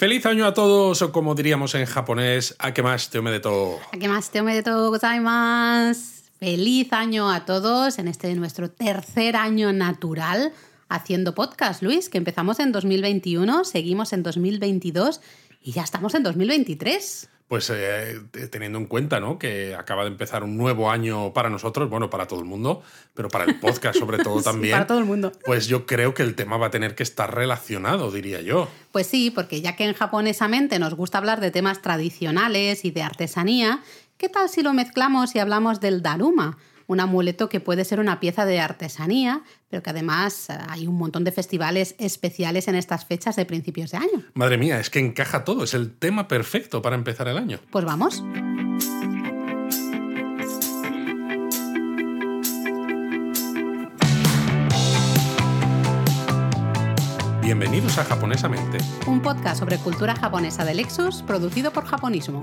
Feliz año a todos, o como diríamos en japonés, más te de todo. más te de todo. Feliz año a todos en este nuestro tercer año natural haciendo podcast, Luis, que empezamos en 2021, seguimos en 2022 y ya estamos en 2023 pues eh, teniendo en cuenta ¿no? que acaba de empezar un nuevo año para nosotros, bueno, para todo el mundo, pero para el podcast sobre todo también. para todo el mundo. Pues yo creo que el tema va a tener que estar relacionado, diría yo. Pues sí, porque ya que en japonesamente nos gusta hablar de temas tradicionales y de artesanía, ¿qué tal si lo mezclamos y hablamos del daruma? Un amuleto que puede ser una pieza de artesanía, pero que además eh, hay un montón de festivales especiales en estas fechas de principios de año. Madre mía, es que encaja todo, es el tema perfecto para empezar el año. Pues vamos. Bienvenidos a Japonesamente, un podcast sobre cultura japonesa de Lexus producido por Japonismo.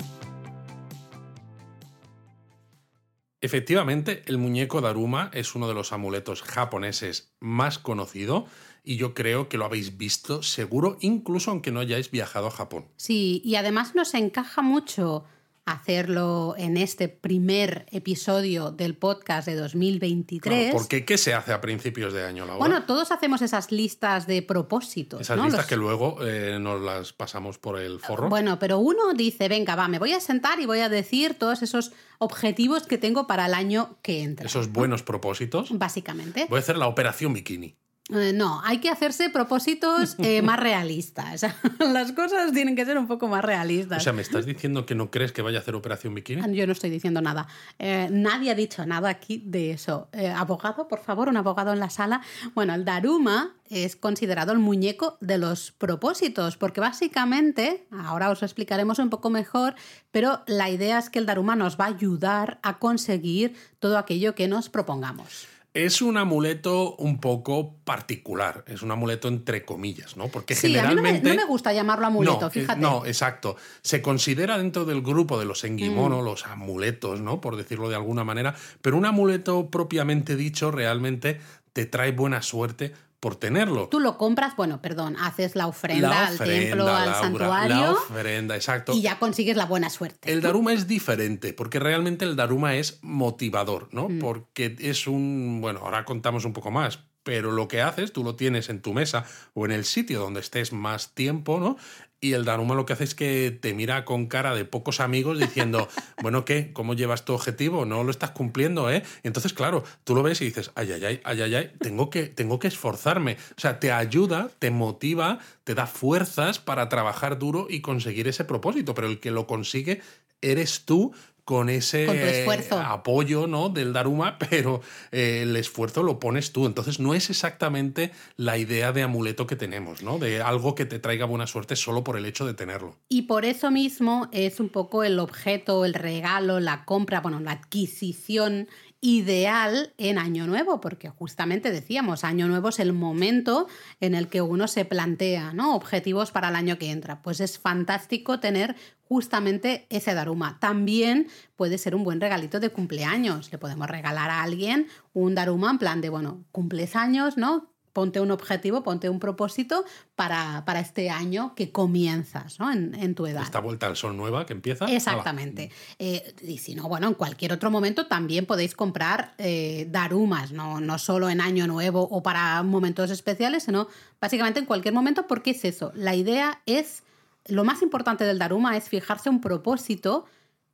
Efectivamente, el muñeco Daruma es uno de los amuletos japoneses más conocido y yo creo que lo habéis visto seguro, incluso aunque no hayáis viajado a Japón. Sí, y además nos encaja mucho hacerlo en este primer episodio del podcast de 2023. ¿Por porque ¿qué se hace a principios de año, Laura? Bueno, todos hacemos esas listas de propósitos. Esas listas que luego eh, nos las pasamos por el forro. Bueno, pero uno dice, venga, va, me voy a sentar y voy a decir todos esos objetivos que tengo para el año que entra. Esos buenos propósitos. Básicamente. Voy a hacer la operación bikini. Eh, no, hay que hacerse propósitos eh, más realistas. Las cosas tienen que ser un poco más realistas. O sea, ¿me estás diciendo que no crees que vaya a hacer operación bikini? Yo no estoy diciendo nada. Eh, nadie ha dicho nada aquí de eso. abogado, por favor, un abogado en la sala. Bueno, el Daruma es considerado el muñeco de los propósitos, porque básicamente, ahora os explicaremos un poco mejor, pero la idea es que el Daruma nos va a ayudar a conseguir todo aquello que nos propongamos. Es un amuleto un poco particular, es un amuleto entre comillas, ¿no? Porque generalmente. no, me, gusta llamarlo amuleto, eh, fíjate. No, exacto. Se considera dentro del grupo de los engimono, mm. los amuletos, ¿no? Por decirlo de alguna manera, pero un amuleto propiamente dicho realmente te trae buena suerte por tenerlo. Tú lo compras, bueno, perdón, haces la ofrenda, al templo, al santuario. La ofrenda, exacto. Y ya consigues la buena suerte. El Daruma es diferente, porque realmente el Daruma es motivador, ¿no? Mm. Porque es un. Bueno, ahora contamos un poco más, pero lo que haces, tú lo tienes en tu mesa o en el sitio donde estés más tiempo, ¿no? Y el Daruma lo que hace es que te mira con cara de pocos amigos diciendo, bueno, ¿qué? ¿Cómo llevas tu objetivo? No lo estás cumpliendo, ¿eh? Entonces, claro, tú lo ves y dices, ay, ay, ay, ay, ay, ay, tengo que, tengo que esforzarme. O sea, te ayuda, te motiva, te da fuerzas para trabajar duro y conseguir ese propósito, pero el que lo consigue eres tú con ese apoyo ¿no? del Daruma, pero eh, el esfuerzo lo pones tú. Entonces no es exactamente la idea de amuleto que tenemos, ¿no? de algo que te traiga buena suerte solo por el hecho de tenerlo. Y por eso mismo es un poco el objeto, el regalo, la compra, bueno, la adquisición ideal en Año Nuevo, porque justamente decíamos, Año Nuevo es el momento en el que uno se plantea ¿no? objetivos para el año que entra. Pues es fantástico tener justamente ese Daruma. También puede ser un buen regalito de cumpleaños. Le podemos regalar a alguien un Daruma en plan de, bueno, cumples años, ¿no? Ponte un objetivo, ponte un propósito para, para este año que comienzas ¿no? en, tu edad. Esta vuelta al sol nueva que empieza. Exactamente. Eh, y si no, bueno, en cualquier otro momento también podéis comprar eh, darumas, ¿no? no solo en año nuevo o para momentos especiales, sino básicamente en cualquier momento, porque es eso. La idea es, lo más importante del daruma es fijarse un propósito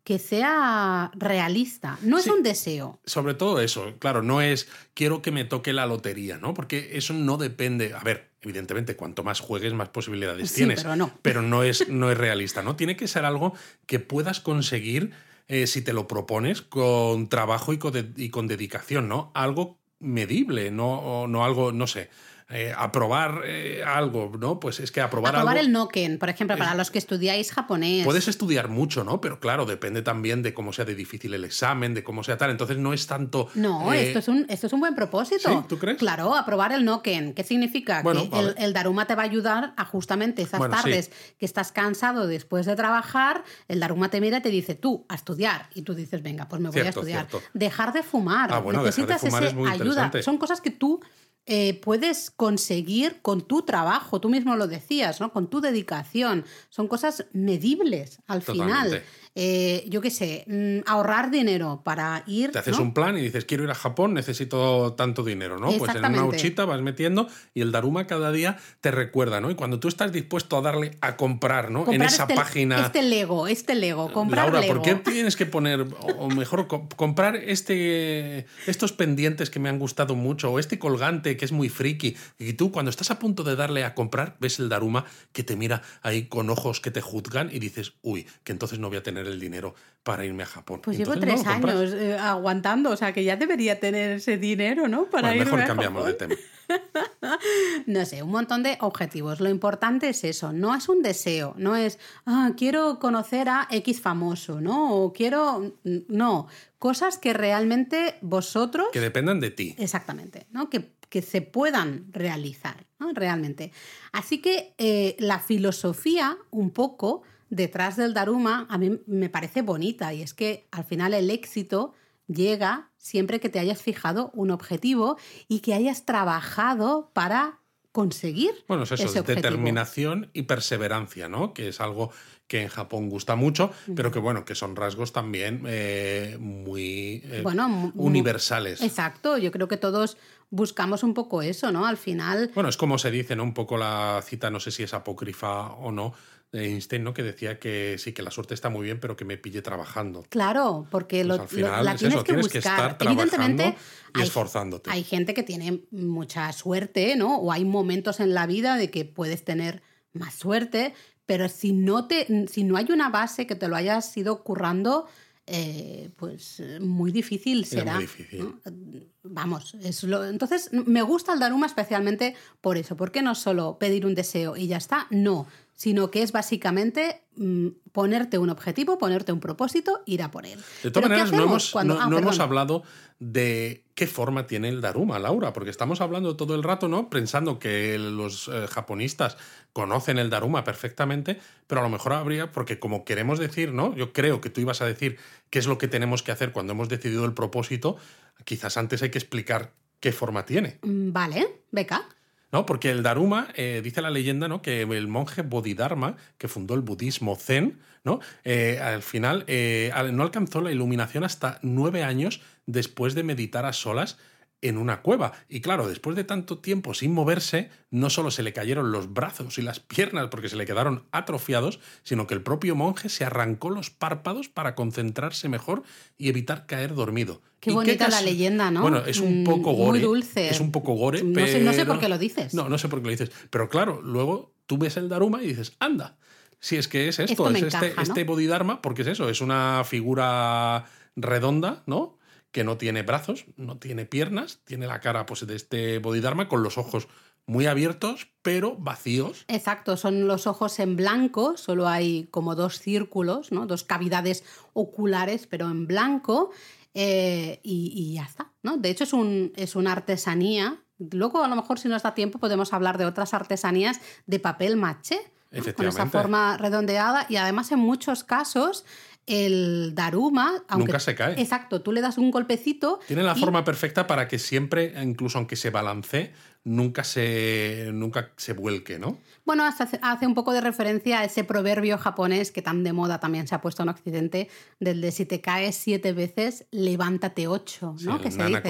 que sea realista, no es un deseo. Sobre todo eso, claro, no es quiero que me toque la lotería, ¿no? Porque eso no depende, a ver, evidentemente cuanto más juegues más posibilidades tienes, pero no. Pero no es, no es realista, ¿no? Tiene que ser algo que puedas conseguir eh, si te lo propones con trabajo y con, y con dedicación, ¿no? Algo medible, no, no algo, no sé eh, aprobar eh, algo, ¿no? Pues es que aprobar, aprobar el Noken, por ejemplo, para los que estudiáis japonés. Puedes estudiar mucho, ¿no? Pero claro, depende también de cómo sea de difícil el examen, de cómo sea tal. Entonces no es tanto. No, eh, esto, es un, esto es un buen propósito. ¿Tú crees? Claro, aprobar el Noken. ¿Qué significa? que el, Daruma te va a ayudar a justamente esas tardes que estás cansado después de trabajar, el Daruma te mira y te dice tú a estudiar. Y tú dices, venga, pues me voy a estudiar. Dejar de fumar. Ah, bueno, Necesitas dejar de fumar es muy ayuda. Son cosas que tú eh, puedes conseguir con tu trabajo, tú mismo lo decías, ¿no? Con tu dedicación. Son cosas medibles al final. Eh, yo qué sé, mm, ahorrar dinero para ir. Te haces un plan y dices, quiero ir a Japón, necesito tanto dinero, ¿no? Pues en una huchita vas metiendo y el Daruma cada día te recuerda, ¿no? Y cuando tú estás dispuesto a darle a comprar, ¿no? en esa este, página. Este Lego, este Lego, comprar Laura, ¿por qué tienes que poner, o mejor, comprar este, estos pendientes que me han gustado mucho, o este colgante que es muy friki? Y tú, cuando estás a punto de darle a comprar, ves el Daruma que te mira ahí con ojos que te juzgan y dices, uy, que entonces no voy a tener el dinero para irme a Japón. Pues llevo tres años eh, aguantando, o sea que ya debería tener ese dinero, ¿no? Para bueno, mejor cambiamos de tema. no sé, un montón de objetivos. Lo importante es eso, no es un deseo, no es, ah, quiero conocer a X famoso, ¿no? O quiero, no, cosas que realmente vosotros... Que dependan de ti. Exactamente, ¿no? Que, que se puedan realizar, ¿no? Realmente. Así que eh, la filosofía, un poco, detrás del Daruma a mí me parece bonita y es que al final el éxito llega siempre que te hayas fijado un objetivo y que hayas trabajado para conseguir. Bueno, es eso, determinación y perseverancia, ¿no? Que es algo que en Japón gusta mucho, pero que bueno, que son rasgos también eh, muy eh, universales. Exacto, yo creo que todos buscamos un poco eso, ¿no? Al final. Bueno, es como se dice, ¿no? Un poco la cita, no sé si es apócrifa o no, Einstein, ¿no? Que decía que sí, que la suerte está muy bien, pero que me pille trabajando. Claro, porque pues lo, la tienes, que buscar. Evidentemente, y esforzándote. Hay gente que tiene mucha suerte, ¿no? O hay momentos en la vida de que puedes tener más suerte, pero si no, te, si no hay una base que te lo hayas ido currando, eh, pues muy difícil será. Muy difícil. Vamos, es lo... entonces me gusta el Daruma especialmente por eso, porque no solo pedir un deseo y ya está, no, sino que es básicamente mm, ponerte un objetivo, ponerte un propósito, ir a por él. De todas maneras, no, hemos, no, ah, hemos, hablado de qué forma tiene el Daruma, Laura, porque estamos hablando todo el rato, ¿no? Pensando que los eh, japonistas conocen el Daruma perfectamente, pero a lo mejor habría, porque como queremos decir, ¿no? Yo creo que tú ibas a decir qué es lo que tenemos que hacer cuando hemos decidido el propósito, quizás antes hay que explicar qué forma tiene. Mm, vale, beca. ¿No? Porque el Daruma, eh, dice la leyenda, ¿no? Que el monje Bodhidharma, que fundó el budismo Zen, ¿no? Eh, al final eh, no alcanzó la iluminación hasta nueve años después de meditar a solas en una cueva. Y claro, después de tanto tiempo sin moverse, no solo se le cayeron los brazos y las piernas porque se le quedaron atrofiados, sino que el propio monje se arrancó los párpados para concentrarse mejor y evitar caer dormido. Qué bonita la leyenda, ¿no? Bueno, es un poco gore. Muy dulce. Es un poco gore, no pero... Sé, no sé por qué lo dices. No, no sé por qué lo dices. Pero claro, luego tú ves el Daruma y dices, anda, si es que es esto, es este, este Bodhidharma, porque es eso, es una figura redonda, ¿no? Que no tiene brazos, no tiene piernas, tiene la cara pues, de este Bodhidharma con los ojos muy abiertos, pero vacíos. Exacto, son los ojos en blanco, solo hay como dos círculos, ¿no? dos cavidades oculares, pero en blanco, eh, y, ya está. ¿no? De hecho, es, un, es una artesanía. Luego, a lo mejor, si nos da tiempo, podemos hablar de otras artesanías de papel maché, con esa forma redondeada, y además, en muchos casos, el Daruma. Aunque, Nunca se cae. Exacto, tú le das un golpecito. Tiene la forma perfecta para que siempre, incluso aunque se balancee, nunca se, nunca se vuelque, ¿no? Bueno, hace, hace, un poco de referencia a ese proverbio japonés que tan de moda también se ha puesto en Occidente, del de si te caes siete veces, levántate ocho, ¿no? que se dice.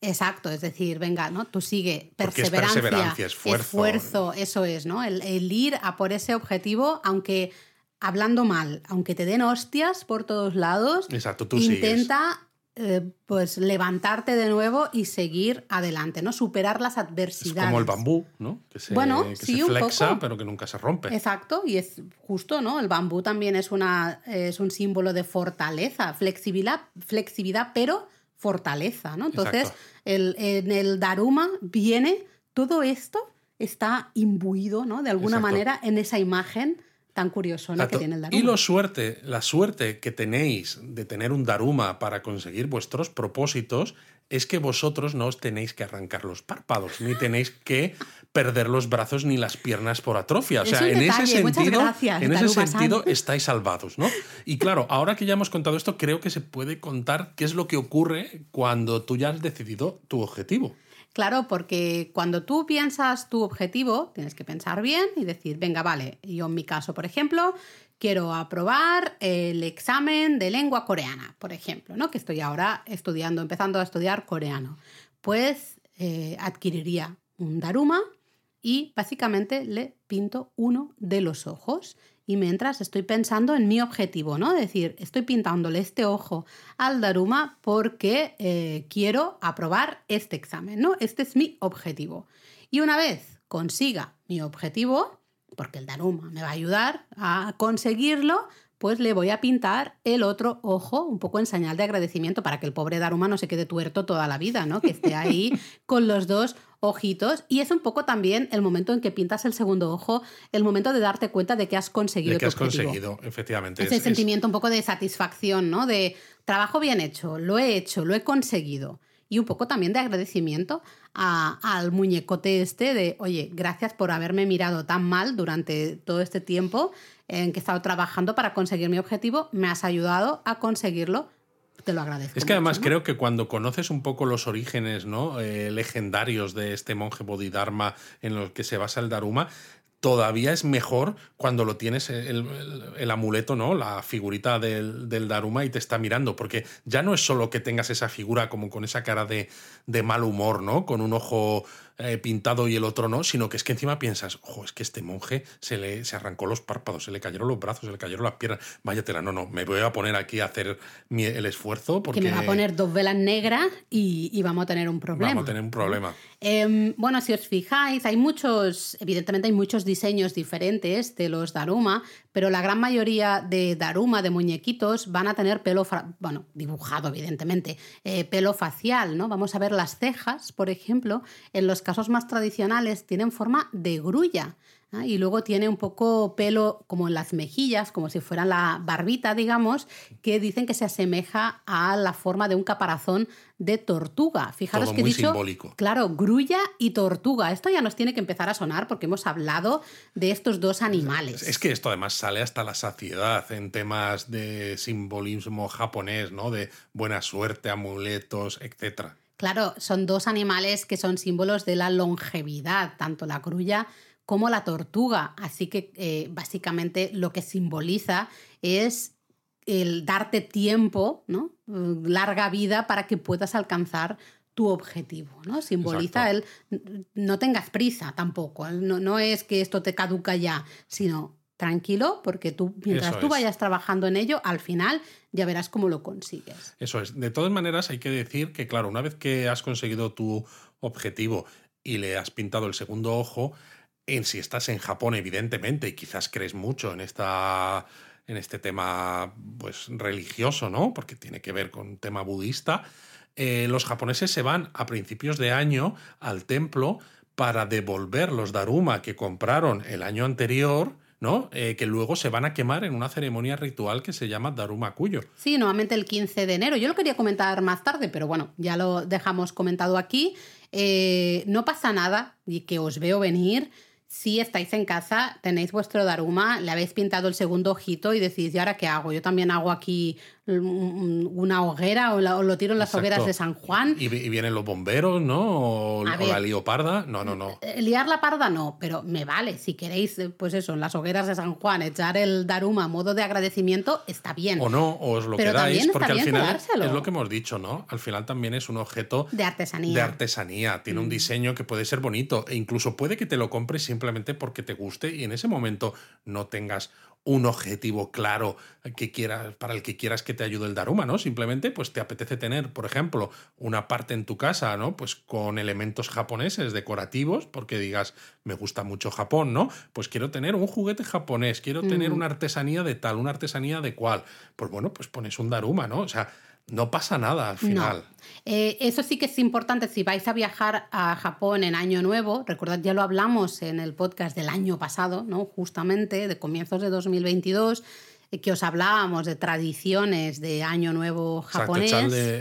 Exacto, es decir, venga, ¿no? Tú sigue, perseverancia, perseverancia esfuerzo. esfuerzo. eso es, ¿no? El, el ir a por ese objetivo, aunque hablando mal, aunque te den hostias por todos lados, intenta eh, pues levantarte de nuevo y seguir adelante, ¿no? Superar las adversidades. Es como el bambú, ¿no? Que se, bueno, sí, flexa, pero que nunca se rompe. Exacto, y es justo, ¿no? El bambú también es, una, es un símbolo de fortaleza, flexibilidad, flexibilidad pero fortaleza, ¿no? Entonces, el, en el Daruma viene todo esto está imbuido, ¿no? De alguna manera en esa imagen tan curioso que tiene el Daruma. Y lo suerte, la suerte que tenéis de tener un Daruma para conseguir vuestros propósitos es que vosotros no os tenéis que arrancar los párpados, ni tenéis que perder los brazos ni las piernas por atrofia. O sea, en ese sentido, en ese sentido estáis salvados, ¿no? Y claro, ahora que ya hemos contado esto, creo que se puede contar qué es lo que ocurre cuando tú ya has decidido tu objetivo. Claro, porque cuando tú piensas tu objetivo, tienes que pensar bien y decir, venga, vale, yo en mi caso, por ejemplo, quiero aprobar el examen de lengua coreana, por ejemplo, ¿no? Que estoy ahora estudiando, empezando a estudiar coreano. Pues eh, adquiriría un daruma y básicamente le pinto uno de los ojos. Y mientras estoy pensando en mi objetivo, ¿no? Es decir, estoy pintándole este ojo al Daruma porque eh, quiero aprobar este examen, ¿no? Este es mi objetivo. Y una vez consiga mi objetivo, porque el Daruma me va a ayudar a conseguirlo, pues le voy a pintar el otro ojo un poco en señal de agradecimiento para que el pobre Daruma no se quede tuerto toda la vida, ¿no? Que esté ahí con los dos ojitos. Y es un poco también el momento en que pintas el segundo ojo, el momento de darte cuenta de que has conseguido. De que has conseguido, efectivamente. Ese sentimiento un poco de satisfacción, ¿no? De trabajo bien hecho, lo he hecho, lo he conseguido. Y un poco también de agradecimiento al muñecote este de, oye, gracias por haberme mirado tan mal durante todo este tiempo en que he estado trabajando para conseguir mi objetivo, me has ayudado a conseguirlo. Te lo agradezco. Es que además creo que cuando conoces un poco los orígenes ¿no? Eh, legendarios de este monje Bodhidharma en los que se basa el Daruma, todavía es mejor cuando lo tienes el, amuleto, ¿no? La figurita del, del, Daruma y te está mirando, porque ya no es solo que tengas esa figura como con esa cara de, de mal humor, ¿no? Con un ojo eh, pintado y el otro no, sino que es que encima piensas, ojo, es que este monje se le se arrancó los párpados, se le cayeron los brazos, se le cayeron las piernas. Váyatela, no, no, me voy a poner aquí a hacer el esfuerzo porque... Que me va a poner dos velas negras y, vamos a tener un problema. Vamos a tener un problema. Em, bueno, si os fijáis, hay muchos, evidentemente hay muchos diseños diferentes de los Daruma, pero la gran mayoría de Daruma, de muñequitos, van a tener pelo, bueno, dibujado evidentemente, eh, pelo facial, ¿no? Vamos a ver las cejas, por ejemplo, en los casos más tradicionales tienen forma de grulla. ¿Ah? Y luego tiene un poco pelo como en las mejillas, como si fuera la barbita, digamos, que dicen que se asemeja a la forma de un caparazón de tortuga. Fijaros que he dicho, simbólico. claro, grulla y tortuga. Esto ya nos tiene que empezar a sonar porque hemos hablado de estos dos animales. Es que esto además sale hasta la saciedad en temas de simbolismo japonés, ¿no? De buena suerte, amuletos, etcétera. Claro, son dos animales que son símbolos de la longevidad, tanto la grulla como la tortuga. Así que eh, básicamente lo que simboliza es el darte tiempo, ¿no? larga vida para que puedas alcanzar tu objetivo, ¿no? Simboliza el no tengas prisa tampoco, no, no, es que esto te caduca ya, sino tranquilo, porque tú, mientras tú vayas trabajando en ello, al final ya verás cómo lo consigues. Eso es. De todas maneras, hay que decir que, claro, una vez que has conseguido tu objetivo y le has pintado el segundo ojo, en si estás en Japón, evidentemente, y quizás crees mucho en esta en este tema pues religioso, ¿no? Porque tiene que ver con tema budista. Eh, los japoneses se van a principios de año al templo para devolver los daruma que compraron el año anterior. ¿no? Eh, que luego se van a quemar en una ceremonia ritual que se llama Daruma Kuyo. Sí, nuevamente el 15 de enero. Yo lo quería comentar más tarde, pero bueno, ya lo dejamos comentado aquí. Eh, no pasa nada y que os veo venir si estáis en casa, tenéis vuestro Daruma, le habéis pintado el segundo ojito y decís, ¿y ahora qué hago? Yo también hago aquí una hoguera o, lo tiro en las hogueras de San Juan. Y, vienen los bomberos, ¿no? O, la lío parda. No, no, no. Eh, liar la parda no, pero me vale. Si queréis, eh, pues eso, en las hogueras de San Juan, echar el Daruma a modo de agradecimiento, está bien. O no, o os lo quedáis, porque al final es lo que hemos dicho, ¿no? Al final también es un objeto de artesanía. De artesanía. Tiene un mm. diseño que puede ser bonito e incluso puede que te lo compres simplemente porque te guste y en ese momento no tengas un objetivo claro que quieras, para el que quieras que te ayude el Daruma, ¿no? Simplemente, pues te apetece tener, por ejemplo, una parte en tu casa, ¿no? Pues con elementos japoneses decorativos, porque digas, me gusta mucho Japón, ¿no? Pues quiero tener un juguete japonés, quiero tener mm. una artesanía de tal, una artesanía de cual. Pues bueno, pues pones un Daruma, ¿no? O sea, no pasa nada al final. Eh, eso sí que es importante si vais a viajar a Japón en Año Nuevo. Recordad, ya lo hablamos en el podcast del año pasado, ¿no? Justamente, de comienzos de 2022 eh, que os hablábamos de tradiciones de Año Nuevo japonés.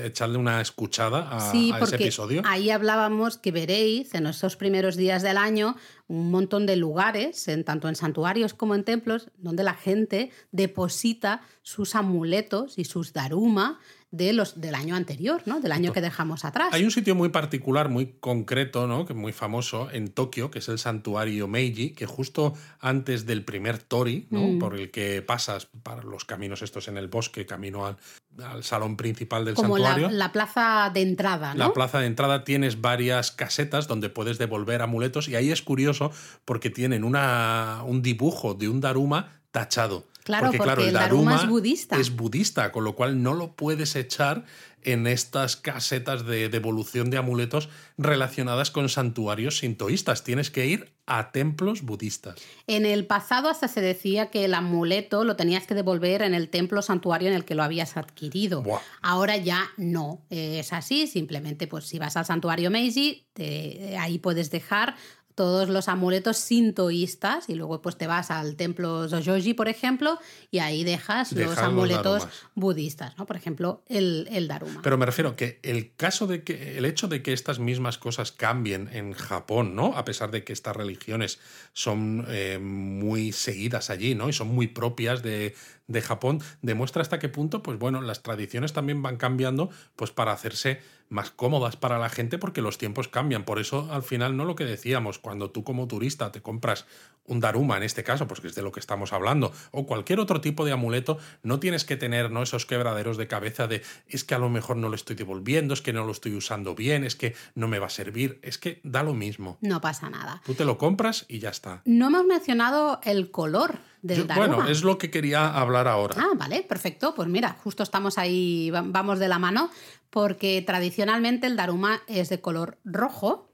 echarle, una escuchada a, ese episodio. Ahí hablábamos que veréis en esos primeros días del año un montón de lugares, en, tanto en santuarios como en templos, donde la gente deposita sus amuletos y sus daruma de los, del año anterior, ¿no? del año que dejamos atrás. Hay un sitio muy particular, muy concreto, ¿no? que es muy famoso en Tokio, que es el santuario Meiji, que justo antes del primer tori, ¿no? Mm. por el que pasas para los caminos estos en el bosque, camino al, al salón principal del Como santuario. La, la, plaza de entrada, ¿no? La plaza de entrada tienes varias casetas donde puedes devolver amuletos y ahí es curioso porque tienen una, un dibujo de un Daruma tachado. Claro, porque, claro, el, Daruma, es budista. Es budista, con lo cual no lo puedes echar en estas casetas de devolución de amuletos relacionadas con santuarios sintoístas. Tienes que ir a templos budistas. En el pasado hasta se decía que el amuleto lo tenías que devolver en el templo santuario en el que lo habías adquirido. Buah. Ahora ya no es así. Simplemente, pues si vas al santuario Meiji, te, ahí puedes dejar todos los amuletos sintoístas y luego pues te vas al templo Zojoji, por ejemplo, y ahí dejas Deja los amuletos budistas, ¿no? Por ejemplo, el, el Daruma. Pero me refiero que el caso de que el hecho de que estas mismas cosas cambien en Japón, ¿no? A pesar de que estas religiones son eh, muy seguidas allí, ¿no? Y son muy propias de, de Japón, demuestra hasta qué punto, pues bueno, las tradiciones también van cambiando, pues para hacerse más cómodas para la gente porque los tiempos cambian. Por eso, al final, no lo que decíamos, cuando tú como turista te compras un daruma, en este caso, pues que es de lo que estamos hablando, o cualquier otro tipo de amuleto, no tienes que tener ¿no? esos quebraderos de cabeza de es que a lo mejor no lo estoy devolviendo, es que no lo estoy usando bien, es que no me va a servir, es que da lo mismo. No pasa nada. Tú te lo compras y ya está. No hemos mencionado el color del Yo- Daruma. bueno, es lo que quería hablar ahora. Ah, vale, perfecto. Pues mira, justo estamos ahí, va- vamos de la mano, porque tradicionalmente el Daruma es de color rojo.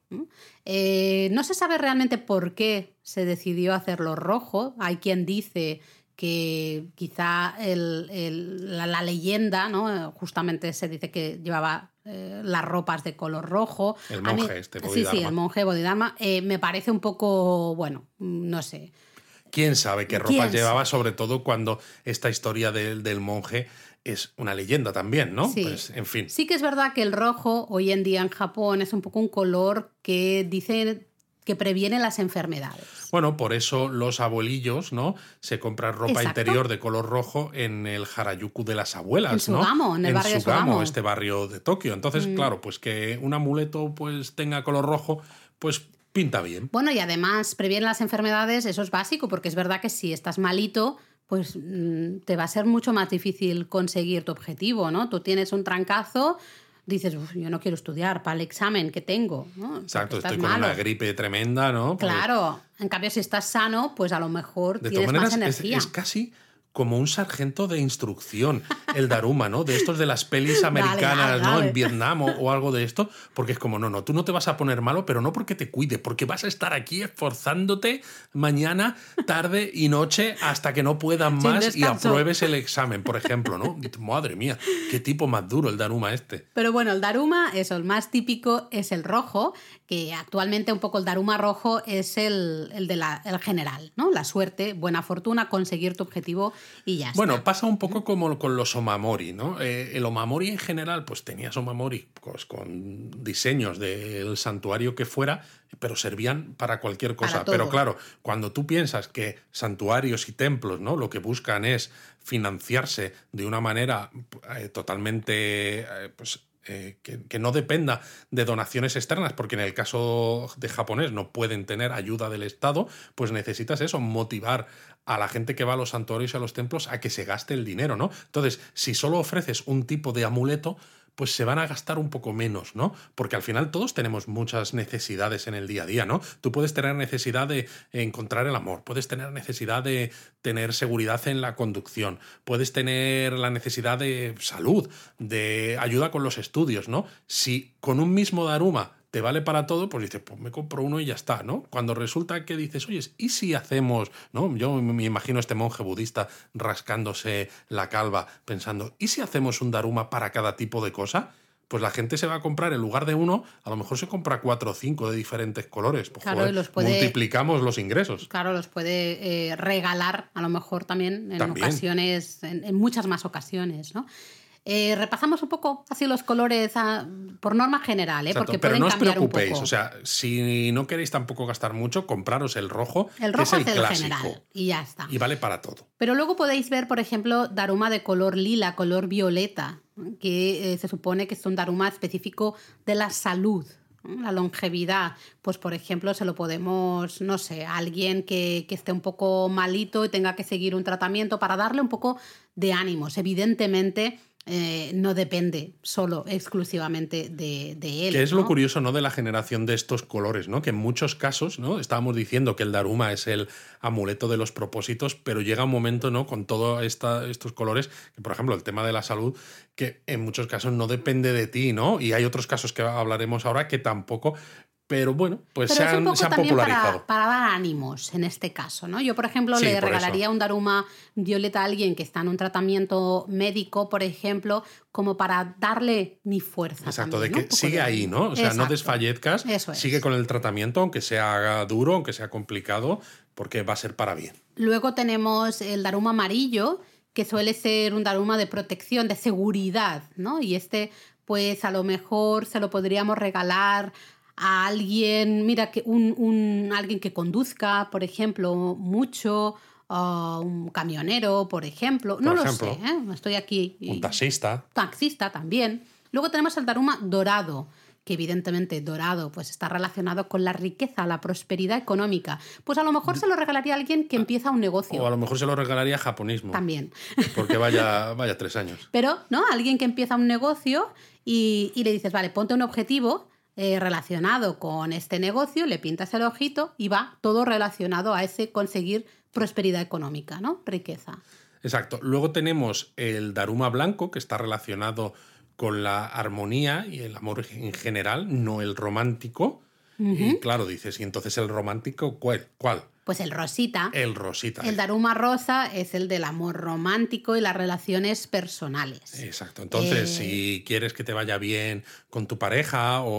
Eh, no se sabe realmente por qué se decidió hacerlo rojo. Hay quien dice que quizá el- el- la, la leyenda, ¿no? Justamente se dice que llevaba eh, las ropas de color rojo. El mí- monje este, Sí, sí, Bodhidharma. el monje Bodhidharma. Eh, me parece un poco, bueno, no sé. ¿Quién sabe qué ¿Quién ropas sabe? llevaba? Sobre todo cuando esta historia del, del monje es una leyenda también, ¿no? Sí. Pues, en fin. Sí que es verdad que el rojo hoy en día en Japón es un poco un color que dice que previene las enfermedades. Bueno, por eso los abuelillos, ¿no? Se compran ropa Exacto. interior de color rojo en el Harajuku de las abuelas, En Sugamo, en el barrio de Sugamo, Sugamo. Mm. este barrio de Tokio. Entonces, claro, pues que un amuleto pues tenga color rojo, pues pinta bien. Bueno, y además previene las enfermedades, eso es básico, porque es verdad que si estás malito, pues mm, te va a ser mucho más difícil conseguir tu objetivo, ¿no? Tú tienes un trancazo, dices, "Uf, yo no quiero estudiar para el examen que tengo, ¿no? Exacto, estoy con malo. una gripe tremenda, ¿no? Pues, Claro, en cambio si estás sano, pues a lo mejor De tienes todas maneras, más es, energía. es casi como un sargento de instrucción, el Daruma, ¿no? De estos de las pelis americanas, dale, ¿no? dale. En Vietnam o, o algo de esto, porque es como, no, no, tú no te vas a poner malo, pero no porque te cuide, porque vas a estar aquí esforzándote mañana, tarde y noche hasta que no puedan más y apruebes el examen, por ejemplo, ¿no? Madre mía, qué tipo más duro el Daruma este. Pero bueno, el Daruma, eso, el más típico es el rojo, que actualmente un poco el Daruma rojo es el, el de la, el general, ¿no? La suerte, buena fortuna, conseguir tu objetivo y ya Bueno, está. pasa un poco como con los omamori, ¿no? Eh, el omamori en general, pues tenías omamori pues, con diseños del santuario que fuera, pero servían para cualquier cosa. Para pero claro, cuando tú piensas que santuarios y templos, ¿no? Lo que buscan es financiarse de una manera eh, totalmente, eh, pues eh, que, que no dependa de donaciones externas, porque en el caso de japonés no pueden tener ayuda del Estado, pues necesitas eso, motivar a la gente que va a los santuarios y a los templos a que se gaste el dinero, ¿no? Entonces, si solo ofreces un tipo de amuleto, pues se van a gastar un poco menos, ¿no? Porque al final todos tenemos muchas necesidades en el día a día, ¿no? Tú puedes tener necesidad de encontrar el amor, puedes tener necesidad de tener seguridad en la conducción, puedes tener la necesidad de salud, de ayuda con los estudios, ¿no? Si con un mismo Daruma te vale para todo, pues dices, pues me compro uno y ya está, ¿no? Cuando resulta que dices, oye, ¿y si hacemos, ¿no? Yo me imagino a este monje budista rascándose la calva, pensando, ¿y si hacemos un daruma para cada tipo de cosa? Pues la gente se va a comprar, en lugar de uno, a lo mejor se compra cuatro o cinco de diferentes colores. Pues, Claro, joder, los puede- multiplicamos los ingresos. Claro, los puede eh, regalar a lo mejor también en También. ocasiones, en, en muchas más ocasiones, ¿no? Eh, repasamos un poco así los colores ah, por norma general, ¿eh? porque pero pueden no os un preocupéis, poco. o sea, si no queréis tampoco gastar mucho, compraros el rojo, el que rojo es el clásico. general y ya está. Y vale para todo. Pero luego podéis ver, por ejemplo, daruma de color lila, color violeta, que eh, se supone que es un daruma específico de la salud, la longevidad. Pues, por ejemplo, se lo podemos, no sé, a alguien que, que esté un poco malito y tenga que seguir un tratamiento para darle un poco de ánimos. Evidentemente, eh, no depende solo, exclusivamente de, de él. Que es ¿no? lo curioso, ¿no? De la generación de estos colores, ¿no? Que en muchos casos, ¿no? Estábamos diciendo que el Daruma es el amuleto de los propósitos, pero llega un momento, ¿no? Con todos estos colores, que por ejemplo el tema de la salud, que en muchos casos no depende de ti, ¿no? Y hay otros casos que hablaremos ahora que tampoco. Pero bueno, pues Pero se han, se popularizado. para, para dar ánimos en este caso, ¿no? Yo, por ejemplo, Sí, le por regalaría eso. un daruma violeta a alguien que está en un tratamiento médico, por ejemplo, como para darle mi fuerza. Exacto, también, de que sigue de ahí. ¿no? O sea, no desfallezcas, Eso es. sigue con el tratamiento, aunque sea duro, aunque sea complicado, porque va a ser para bien. Luego tenemos el daruma amarillo, que suele ser un daruma de protección, de seguridad, ¿no? Y este, pues a lo mejor se lo podríamos regalar a alguien, mira, que un, un- alguien que conduzca, por ejemplo, mucho, a un camionero, por ejemplo. no lo sé, ¿eh? estoy aquí. y- Un taxista. taxista también. Luego tenemos el Daruma dorado, que evidentemente dorado pues está relacionado con la riqueza, la prosperidad económica. Pues a lo mejor se lo regalaría a alguien que empieza un O a negocio. lo mejor se lo regalaría japonismo. También. Porque vaya, vaya tres años. Pero, ¿no? Alguien que empieza un negocio y, y le dices, vale, ponte un objetivo eh, relacionado con este negocio, le pintas el ojito y va todo relacionado a ese conseguir prosperidad económica, ¿no? Riqueza. Exacto. Luego tenemos el Daruma blanco, que está relacionado con la armonía y el amor en general, no el romántico. Y claro, dices, ¿y entonces el romántico cuál? ¿Cuál? Pues el rosita. El rosita. El Daruma rosa es el del amor romántico y las relaciones personales. Exacto. Entonces, Eh, si quieres que te vaya bien con tu pareja o,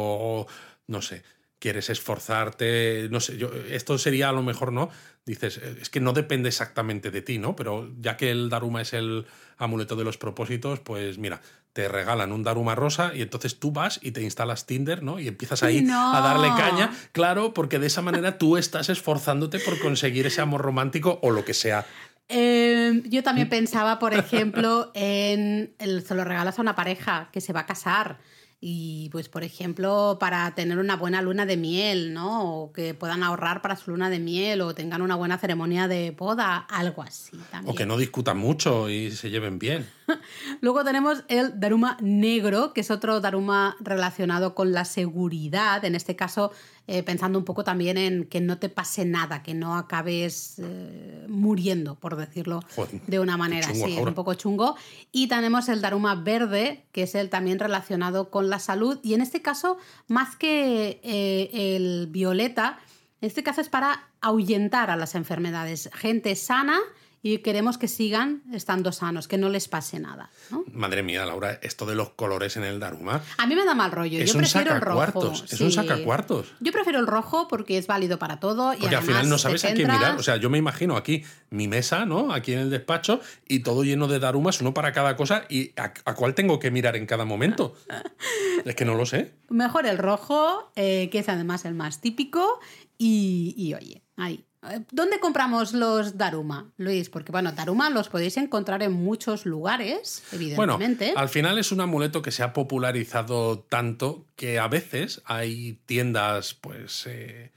o, no sé, quieres esforzarte, no sé, yo, esto sería a lo mejor, ¿no? Dices, eh, es que no depende exactamente de ti, ¿no? Pero ya que el Daruma es el amuleto de los propósitos, pues mira, te regalan un Daruma rosa y entonces tú vas y te instalas Tinder, ¿no? Y empiezas ahí No. a darle caña, claro, porque de esa manera tú estás esforzándote por conseguir ese amor romántico o lo que sea. Eh, yo también pensaba, por ejemplo, en el, se lo regalas a una pareja que se va a casar y, pues, por ejemplo, para tener una buena luna de miel, ¿no? O que puedan ahorrar para su luna de miel o tengan una buena ceremonia de boda, algo así también. O que no discutan mucho y se lleven bien. Luego tenemos el Daruma negro, que es otro Daruma relacionado con la seguridad, en este caso eh, pensando un poco también en que no te pase nada, que no acabes eh, muriendo, por decirlo Joder, de una manera así, es un poco chungo. Y tenemos el Daruma verde, que es el también relacionado con la salud, y en este caso, más que eh, el violeta, en este caso es para ahuyentar a las enfermedades. Gente sana y queremos que sigan estando sanos, que no les pase nada. ¿no? Madre mía, Laura, esto de los colores en el Daruma. A mí me da mal rollo. Es Yo un prefiero el rojo. es un sacacuartos. Yo prefiero el rojo porque es válido para todo. y Porque al además final no sabes a quién mirar. O sea, yo me imagino aquí mi mesa, ¿no? Aquí en el despacho, y todo lleno de darumas, uno para cada cosa, y a, a cuál tengo que mirar en cada momento. Es que no lo sé. Mejor el rojo, eh, que es además el más típico. Y, y oye, ahí. Eh, ¿Dónde compramos los Daruma, Luis? Porque, bueno, Daruma los podéis encontrar en muchos lugares, Bueno, evidentemente. al final es un amuleto que se ha popularizado tanto que a veces hay tiendas, pues, eh,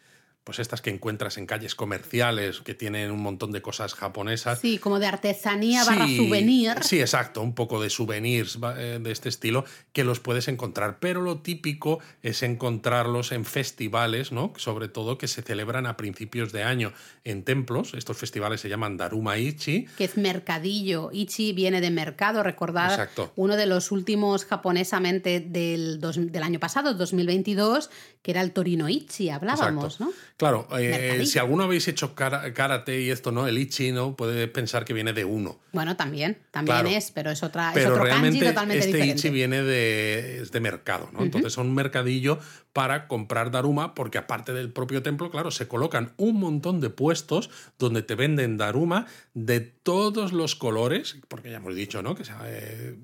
pues estas que encuentras en calles comerciales que tienen un montón de cosas japonesas. Sí, como de artesanía barra Sí, souvenir. Sí, exacto, un poco de souvenirs eh, de este estilo que los puedes encontrar, pero lo típico es encontrarlos en festivales, ¿no? Sobre todo que se celebran a principios de año en templos. Estos festivales se llaman Daruma Ichi. que es mercadillo. Ichi viene de mercado, recordad, Exacto. uno de los últimos japonesamente del, dos- del año pasado, 2022, que era el Torino Ichi, hablábamos, Exacto. ¿no? Claro, eh, si alguno habéis hecho kara- karate y esto, ¿no? El Ichi, ¿no? Puede pensar que viene de uno. Bueno, también, también Claro. es, pero es, otra, es Pero otro kanji realmente totalmente este diferente. Ichi viene de, es de mercado, ¿no? Entonces son un mercadillo para comprar Daruma, porque aparte del propio templo, claro, se colocan un montón de puestos donde te venden Daruma de todos los colores, porque ya hemos dicho, ¿no? Que sea, eh,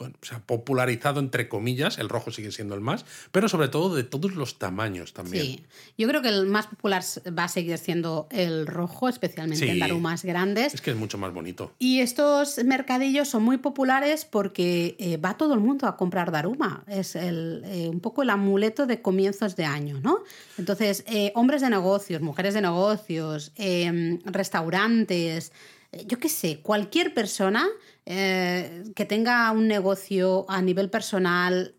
bueno, se ha popularizado entre comillas, el rojo sigue siendo el más, pero sobre todo de todos los tamaños también. Sí, yo creo que el más popular va a seguir siendo el rojo, especialmente en Sí. darumas grandes. Es que es mucho más bonito. Y estos mercadillos son muy populares porque eh, va todo el mundo a comprar Daruma. Es el, eh, un poco el amuleto de comienzos de año, ¿no? Entonces, eh, hombres de negocios, mujeres de negocios, eh, restaurantes, yo qué sé, cualquier persona eh, que tenga un negocio a nivel personal,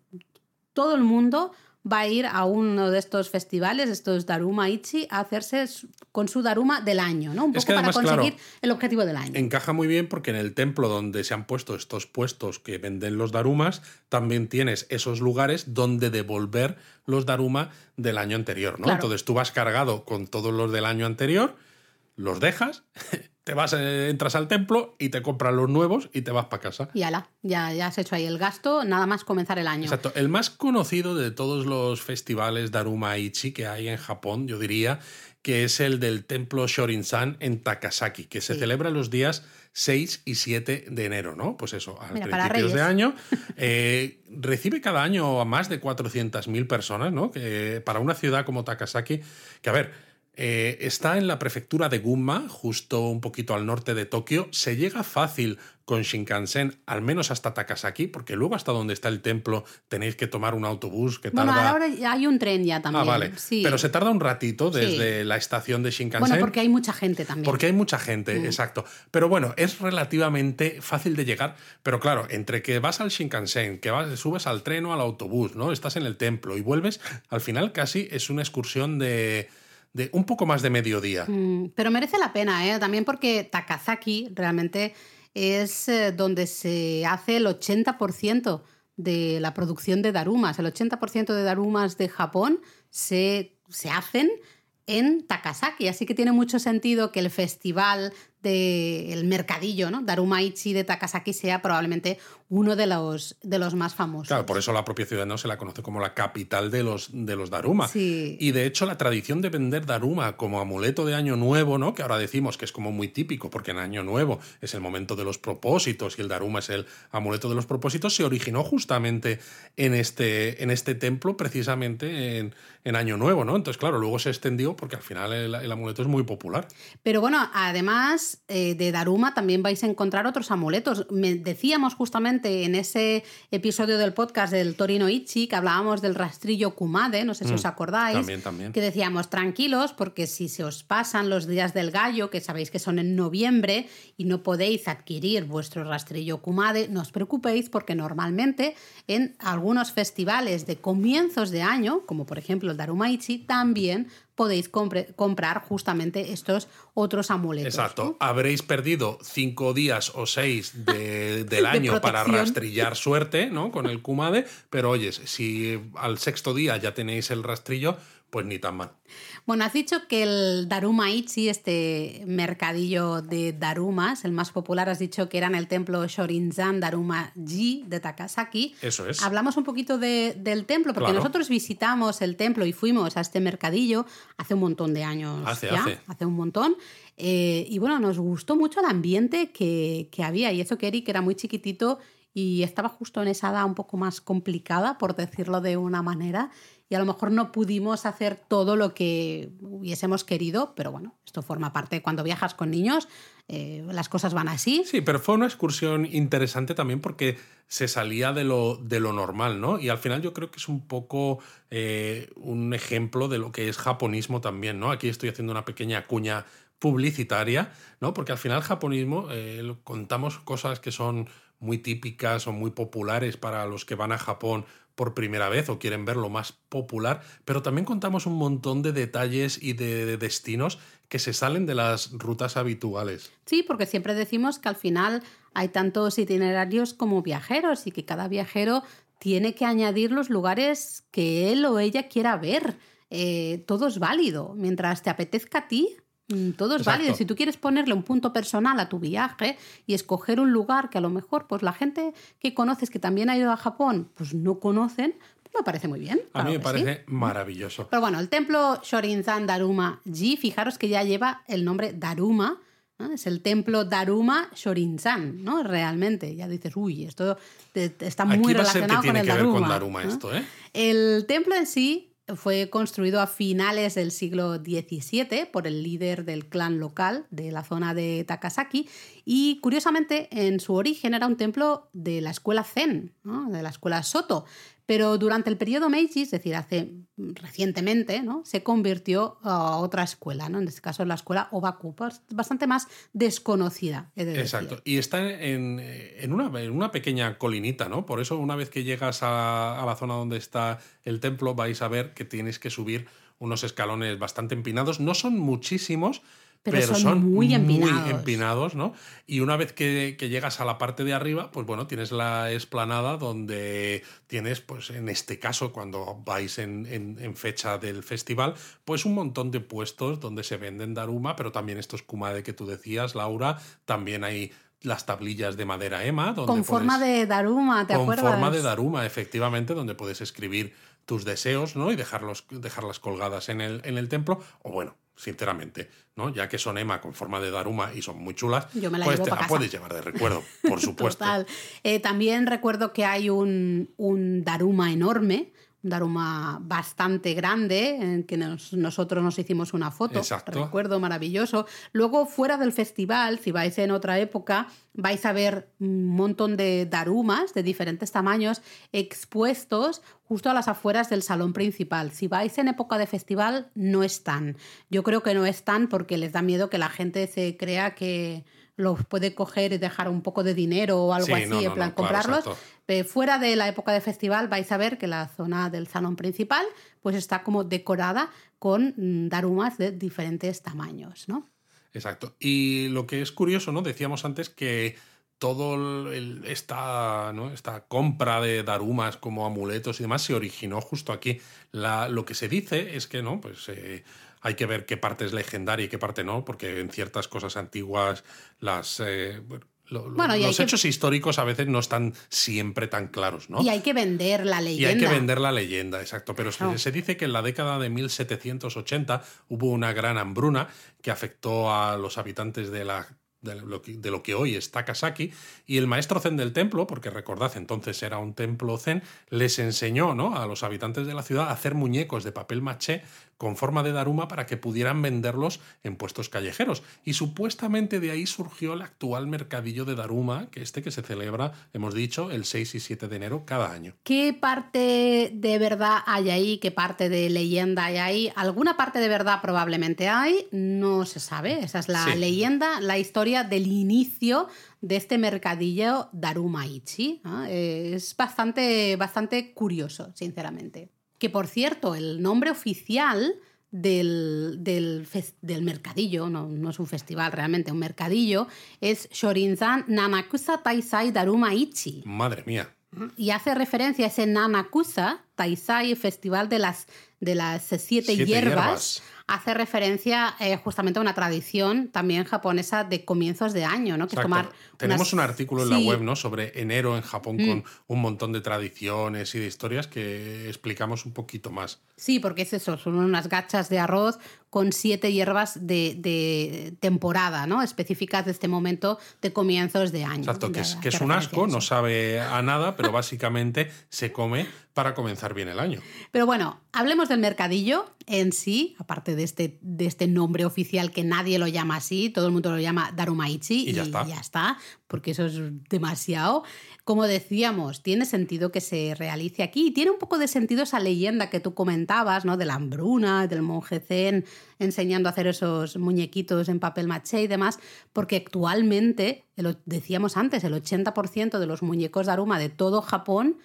todo el mundo va a ir a uno de estos festivales, estos Daruma Ichi, a hacerse con su Daruma del año, ¿no? Un Es poco para claro, conseguir el objetivo del año. Encaja muy bien porque en el templo donde se han puesto estos puestos que venden los darumas, también tienes esos lugares donde devolver los daruma del año anterior, ¿no? Claro. Entonces tú vas cargado con todos los del año anterior, los dejas, te vas, eh, entras al templo y te compras los nuevos y te vas para casa. Y ala, ya, ya has hecho ahí el gasto, nada más comenzar el año. Exacto. El más conocido de todos los festivales Daruma Ichi que hay en Japón, yo diría, que es el del templo Shorinzan en Takasaki, que se Sí. celebra los días 6 y 7 de enero, ¿no? Pues eso, a Mira, principios de año. Eh, recibe cada año a más de 400.000 personas, ¿no? Que para una ciudad como Takasaki, que a ver, eh, está en la prefectura de Gunma, justo un poquito al norte de Tokio. Se llega fácil con Shinkansen, al menos hasta Takasaki, porque luego hasta donde está el templo tenéis que tomar un autobús que tarda... Bueno, ahora ya hay un tren ya también. ah, vale. Sí. Pero se tarda un ratito desde Sí. la estación de Shinkansen. Bueno, porque hay mucha gente también. Porque hay mucha gente, Mm. exacto. Pero bueno, es relativamente fácil de llegar. Pero claro, entre que vas al Shinkansen, que vas, subes al tren o al autobús, ¿no? Estás en el templo y vuelves, al final casi es una excursión de, de un poco más de mediodía. Mm, Pero merece la pena, ¿eh? También porque Takazaki realmente es eh, donde se hace el 80% de la producción de darumas. El 80% de darumas de Japón se, se hacen en Takasaki, así que tiene mucho sentido que el festival del mercadillo, ¿no? Daruma Ichi de Takasaki sea probablemente uno de los, de los más famosos. Claro, por eso la propia ciudad no se la conoce como la capital de los, de los Daruma. Sí. Y de hecho, la tradición de vender Daruma como amuleto de Año Nuevo, ¿no? Que ahora decimos que es como muy típico, porque en Año Nuevo es el momento de los propósitos y el Daruma es el amuleto de los propósitos, se originó justamente en este, en este templo, precisamente en, en Año Nuevo, ¿no? Entonces, claro, luego se extendió porque al final el, el amuleto es muy popular. Pero bueno, además eh, de Daruma también vais a encontrar otros amuletos. Me decíamos justamente en ese episodio del podcast del Torino Ichi que hablábamos del rastrillo Kumade, no sé si Mm, os acordáis. también, también. Que decíamos, tranquilos, porque si se os pasan los días del gallo, que sabéis que son en noviembre, y no podéis adquirir vuestro rastrillo Kumade, no os preocupéis, porque normalmente en algunos festivales de comienzos de año, como por ejemplo el Daruma Ichi, también podéis comprar justamente estos otros amuletos. Exacto. ¿no? Habréis perdido cinco días o seis de- del De año para rastrillar suerte, ¿no? Con el Kumade, pero oyes, si al sexto día ya tenéis el rastrillo, pues ni tan mal. Bueno, has dicho que el Daruma Ichi, este mercadillo de Darumas, el más popular, has dicho que era en el templo Shorinzan Daruma Ji de Takasaki. Eso es. Hablamos un poquito de- del templo, porque Claro. nosotros visitamos el templo y fuimos a este mercadillo hace un montón de años. Hace, ya, hace. un montón. Eh, y bueno, nos gustó mucho el ambiente que, que había. Y eso que Eric era muy chiquitito y estaba justo en esa edad un poco más complicada, por decirlo de una manera. Y a lo mejor no pudimos hacer todo lo que hubiésemos querido, pero bueno, esto forma parte. Cuando viajas con niños, eh, las cosas van así. Sí, pero fue una excursión interesante también porque se salía de lo, de lo normal, ¿no? Y al final yo creo que es un poco eh, un ejemplo de lo que es japonismo también, ¿no? Aquí estoy haciendo una pequeña cuña publicitaria, ¿no? Porque al final japonismo eh, contamos cosas que son muy típicas o muy populares para los que van a Japón por primera vez o quieren ver lo más popular, pero también contamos un montón de detalles y de, de destinos que se salen de las rutas habituales. Sí, porque siempre decimos que al final hay tantos itinerarios como viajeros y que cada viajero tiene que añadir los lugares que él o ella quiera ver. Eh, todo es válido. Mientras te apetezca a ti, todo es Exacto. válido. Si tú quieres ponerle un punto personal a tu viaje y escoger un lugar que a lo mejor pues la gente que conoces que también ha ido a Japón pues no conocen, pues me parece muy bien. A mí me que sí. parece maravilloso. Pero bueno, el templo Shorinzan Daruma Ji, fijaros que ya lleva el nombre Daruma, Es el templo Daruma Shorinzan, ¿no? Realmente. Ya dices, uy, esto está muy relacionado con el Daruma. esto, ¿eh? El templo en sí fue construido a finales del siglo XVII por el líder del clan local de la zona de Takasaki y curiosamente en su origen era un templo de la escuela Zen, de la escuela Soto, pero durante el periodo Meiji, es decir, hace recientemente, ¿no? se convirtió a otra escuela, ¿no? en este caso la escuela Obaku, bastante más desconocida. Exacto, y está en, una, en, una, pequeña colinita, ¿no? Por eso una vez que llegas a la zona donde está el templo vais a ver que tienes que subir unos escalones bastante empinados, no son muchísimos, pero, son, muy empinados. ¿no? Y una vez que, llegas a la parte de arriba, pues bueno, tienes la esplanada donde tienes, pues en este caso, cuando vais en, fecha del festival, pues un montón de puestos donde se venden Daruma, pero también estos Kumade que tú decías, Laura, también hay las tablillas de madera Ema. con forma de Daruma, ¿te acuerdas? Con forma de Daruma, efectivamente, donde puedes escribir tus deseos ¿no? y dejarlos, dejarlas colgadas en el, en el templo. O bueno, sinceramente, ¿no? Ya que son Emma con forma de Daruma y son muy chulas, pues te la puedes llevar de recuerdo, por supuesto. Eh, también recuerdo que hay un, un Daruma enorme, Daruma bastante grande, en que nosotros nos hicimos una foto, Exacto. recuerdo maravilloso. Luego, fuera del festival, si vais en otra época, vais a ver un montón de Darumas de diferentes tamaños expuestos justo a las afueras del salón principal. Si vais en época de festival, no están. Yo creo que no están porque les da miedo que la gente se crea que los puede coger y dejar un poco de dinero o algo así, en plan comprarlos. Fuera de la época de festival vais a ver que la zona del salón principal pues está como decorada con mm, darumas de diferentes tamaños, ¿no? Exacto. Y lo que es curioso, ¿no? Decíamos antes que todo esta, ¿no? esta compra de darumas como amuletos y demás se originó justo aquí. La, lo que se dice es que no, pues eh, hay que ver qué parte es legendaria y qué parte no, porque en ciertas cosas antiguas las eh, los hechos históricos a veces no están siempre tan claros, ¿no? Y hay que vender la leyenda. Y hay que vender la leyenda, exacto. Pero se dice que en la década de 1780 hubo una gran hambruna que afectó a los habitantes de la de lo, que, hoy es Takasaki, y el maestro zen del templo, porque recordad, entonces era un templo zen, les enseñó ¿no? a los habitantes de la ciudad a hacer muñecos de papel maché con forma de daruma para que pudieran venderlos en puestos callejeros. Y supuestamente de ahí surgió el actual mercadillo de daruma, que este que se celebra, hemos dicho, el 6 y 7 de enero cada año. ¿Qué parte de verdad hay ahí? ¿Qué parte de leyenda hay ahí? Alguna parte de verdad probablemente hay, no se sabe. Esa es la leyenda, la historia del inicio de este mercadillo Darumaichi. Es bastante, bastante curioso, sinceramente. Que por cierto, el nombre oficial del, del, mercadillo, no, es un festival realmente, un mercadillo, es Shorinzan Namakusa Taisai Daruma Ichi. Madre mía. Y hace referencia a ese Namakusa Taisai, festival de las, de las siete, hierbas hace referencia eh, justamente a una tradición también japonesa de comienzos de año, ¿no? Que tomar Tenemos un artículo en la web, ¿no? Sobre enero en Japón con mm. un montón de tradiciones y de historias que explicamos un poquito más. Sí, porque es eso, son unas gachas de arroz con siete hierbas de, temporada, ¿no? Específicas de este momento de comienzos de año. Exacto, que es, que es un asco, no sabe a nada, pero básicamente se come para comenzar bien el año. Pero bueno, hablemos del mercadillo en sí, aparte de este, de este nombre oficial que nadie lo llama así, todo el mundo lo llama Darumaichi y, ya, está. ya está, porque eso es demasiado. Como decíamos, tiene sentido que se realice aquí y tiene un poco de sentido esa leyenda que tú comentabas, ¿no? De la hambruna, del monje zen enseñando a hacer esos muñequitos en papel maché y demás, porque actualmente, lo decíamos antes, el 80% de los muñecos Daruma de todo Japón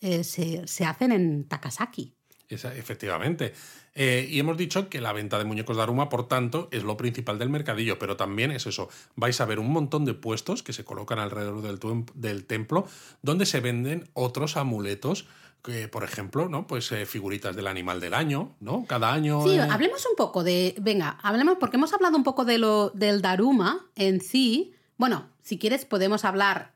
eh, se, hacen en Takasaki. efectivamente. Eh, y hemos dicho que la venta de muñecos de Aruma, por tanto, es lo principal del mercadillo, pero también es eso. Vais a ver un montón de puestos que se colocan alrededor del, del templo donde se venden otros amuletos que, por ejemplo, ¿no? Pues eh, figuritas del animal del año, ¿no? Cada año. Sí, hablemos un poco de. Venga, hablemos, porque hemos hablado un poco de lo del Daruma en sí. Bueno, si quieres, podemos hablar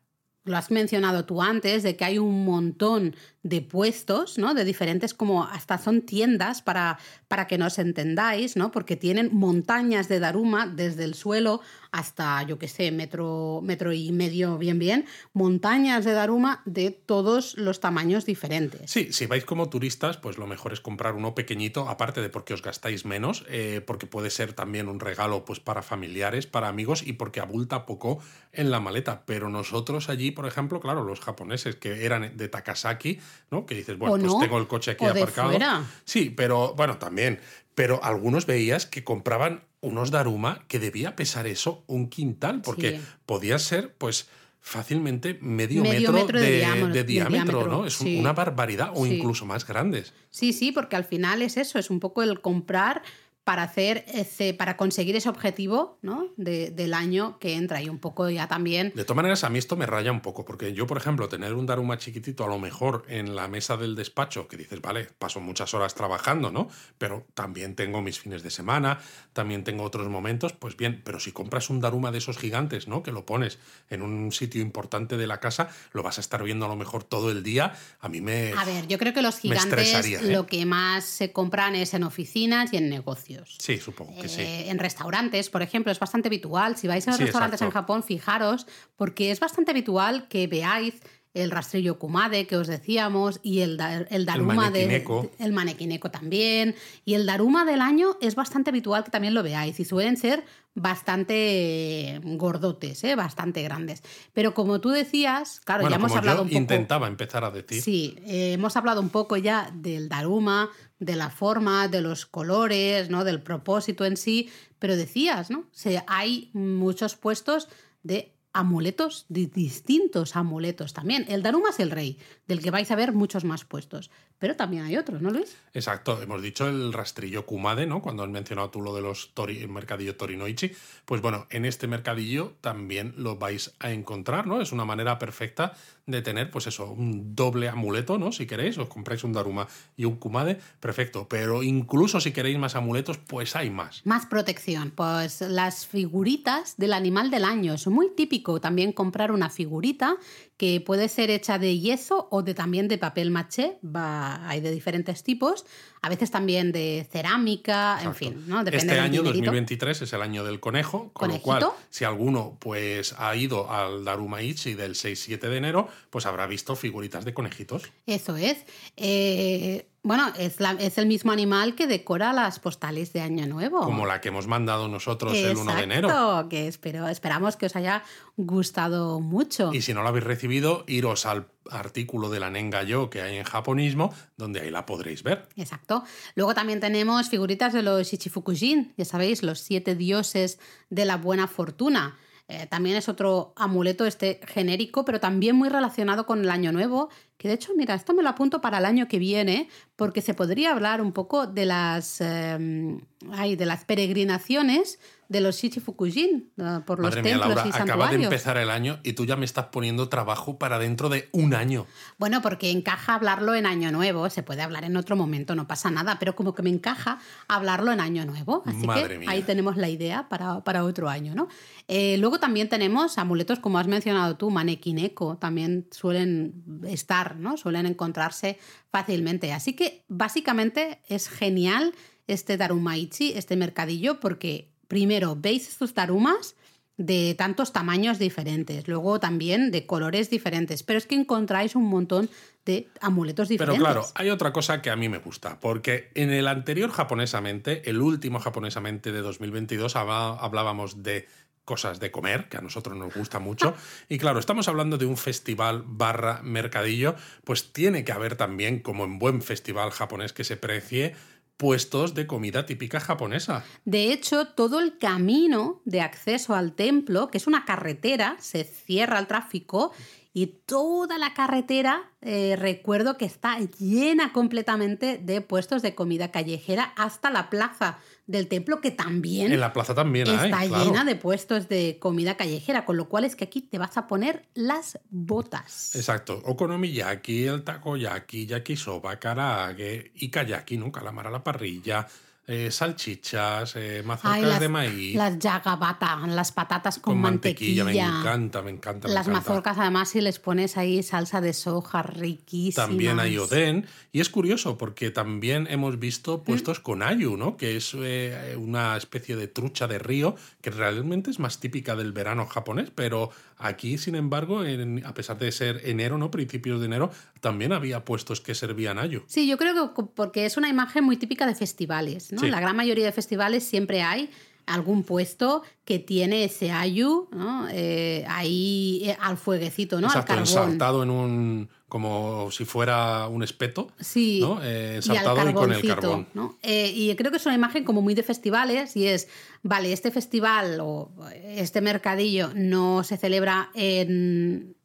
lo has mencionado tú antes, de que hay un montón de puestos, ¿no? De diferentes, como hasta son tiendas para, para que nos entendáis, ¿no? Porque tienen montañas de Daruma desde el suelo hasta, yo qué sé, metro, metro y medio bien bien, montañas de Daruma de todos los tamaños diferentes. Sí, si vais como turistas, pues lo mejor es comprar uno pequeñito, aparte de porque os gastáis menos, eh, porque puede ser también un regalo pues para familiares, para amigos y porque abulta poco en la maleta. Pero nosotros allí, por ejemplo, claro, los japoneses que eran de Takasaki, ¿no? Que dices, bueno, pues tengo el coche aquí aparcado. Sí, pero bueno, también. Pero algunos veías que compraban unos Daruma que debía pesar eso un quintal, porque podía ser, pues fácilmente medio, metro, de, diámetro, ¿no? Es una barbaridad, o incluso más grandes. Sí, sí, porque al final es eso, es un poco el comprar para hacer ese, para conseguir ese objetivo ¿no? del año que entra y un poco ya también. De todas maneras, a mí esto me raya un poco, porque yo, por ejemplo, tener un Daruma chiquitito a lo mejor en la mesa del despacho, que dices, vale, paso muchas horas trabajando, ¿no? Pero también tengo mis fines de semana, también tengo otros momentos, pues bien, pero si compras un Daruma de esos gigantes, ¿no? Que lo pones en un sitio importante de la casa, lo vas a estar viendo a lo mejor todo el día, a mí me. A ver, yo creo que los gigantes ¿eh? lo que más se compran es en oficinas y en negocios. Sí, supongo que sí. Eh, en restaurantes, por ejemplo, es bastante habitual. Si vais a los restaurantes en Japón, fijaros, porque es bastante habitual que veáis el rastrillo Kumade que os decíamos y el, el Daruma del el manequineco también y el Daruma del año es bastante habitual que también lo veáis y suelen ser bastante gordotes, ¿eh? bastante grandes. Pero como tú decías, claro, ya hemos hablado un poco. Intentaba empezar a decir. Sí, eh, hemos hablado un poco ya del Daruma, de la forma, de los colores, ¿no? Del propósito en sí. Pero decías, ¿no? O hay muchos puestos de amuletos, distintos amuletos también. El Daruma es el rey, del que vais a ver muchos más puestos. Pero también hay otros, ¿no, Luis? Exacto, hemos dicho el rastrillo Kumade, ¿no? Cuando has mencionado tú lo de los tori, el mercadillo Torinoichi. Pues bueno, en este mercadillo también lo vais a encontrar, ¿no? Es una manera perfecta de tener, pues eso, un doble amuleto, ¿no? Si queréis, os compráis un Daruma y un Kumade, perfecto. Pero incluso si queréis más amuletos, pues hay más. Más protección. Pues las figuritas del animal del año. Es muy típico también comprar una figurita que puede ser hecha de yeso o de también de papel maché, va, hay de diferentes tipos, a veces también de cerámica, en fin, ¿no? Depende este año 2023 es el año del conejo, con lo cual si alguno pues ha ido al Darumaichi del 6-7 de enero, pues habrá visto figuritas de conejitos. Eso es. Eh, bueno, es, la, es, el mismo animal que decora las postales de Año Nuevo. Como la que hemos mandado nosotros el 1 de enero. que espero, esperamos que os haya gustado mucho. Y si no lo habéis recibido, iros al artículo de la Nenga Yo que hay en japonismo, donde ahí la podréis ver. Exacto. Luego también tenemos figuritas de los Shichifukujin, ya sabéis, los siete dioses de la buena fortuna. Eh, también es otro amuleto este genérico, pero también muy relacionado con el Año Nuevo, que de hecho, mira, esto me lo apunto para el año que viene, porque se podría hablar un poco de las, eh, de las peregrinaciones de los Shichifukujin eh, por los templos Laura, y santuarios. Acaba de empezar el año y tú ya me estás poniendo trabajo para dentro de un año. Bueno, porque encaja hablarlo en año nuevo, se puede hablar en otro momento, no pasa nada, pero como que me encaja hablarlo en año nuevo. Así que ahí tenemos la idea para, para otro año, ¿no? Eh, luego también tenemos amuletos, como has mencionado tú, manequineco, también suelen estar, ¿no? Suelen encontrarse fácilmente. Así que básicamente es genial este Darumaichi, este mercadillo, porque primero, veis estos tarumas de tantos tamaños diferentes, luego también de colores diferentes, pero es que encontráis un montón de amuletos diferentes. Pero claro, hay otra cosa que a mí me gusta, porque en el anterior japonesamente, el último japonesamente de 2022, hablábamos de cosas de comer, que a nosotros nos gusta mucho. Y claro, estamos hablando de un festival barra mercadillo, pues tiene que haber también, como en buen festival japonés que se precie, puestos de comida típica japonesa. De hecho, todo el camino de acceso al templo, que es una carretera, se cierra al tráfico y toda la carretera, eh, recuerdo que está llena completamente de puestos de comida callejera hasta la plaza del templo, que también... En la plaza también está llena de puestos de comida callejera, con lo cual es que aquí te vas a poner las botas. Exacto. Okonomiyaki, el takoyaki, yakisoba, karaage y kayaki, ¿no? Calamar a la parrilla, eh, salchichas, eh, mazorcas las, de maíz. Las yagabata, las patatas con, con mantequilla. Me encanta, me encanta. me Las encanta. mazorcas, además, si les pones ahí salsa de soja riquísima. También hay oden. Y es curioso porque también hemos Mm. visto puestos con ayu, ¿no? Que es eh, una especie de trucha de río que realmente es más típica del verano japonés, pero aquí, sin embargo, en- a pesar de ser enero, ¿no? Principios de enero, también había puestos que servían ayu. Sí, yo creo que porque es una imagen muy típica de festivales, ¿no? Sí. La gran mayoría de festivales siempre hay algún puesto que tiene ese ayu, ¿no? Eh, ahí eh, al fueguecito, ¿no? Exacto, al carbón. ensartado en un. como si fuera un espeto. Sí, ¿no? Eh, y al ensartado y, con el carbón. ¿no? Y creo que es una imagen como muy de festivales y es, vale, este festival o este mercadillo no se celebra en,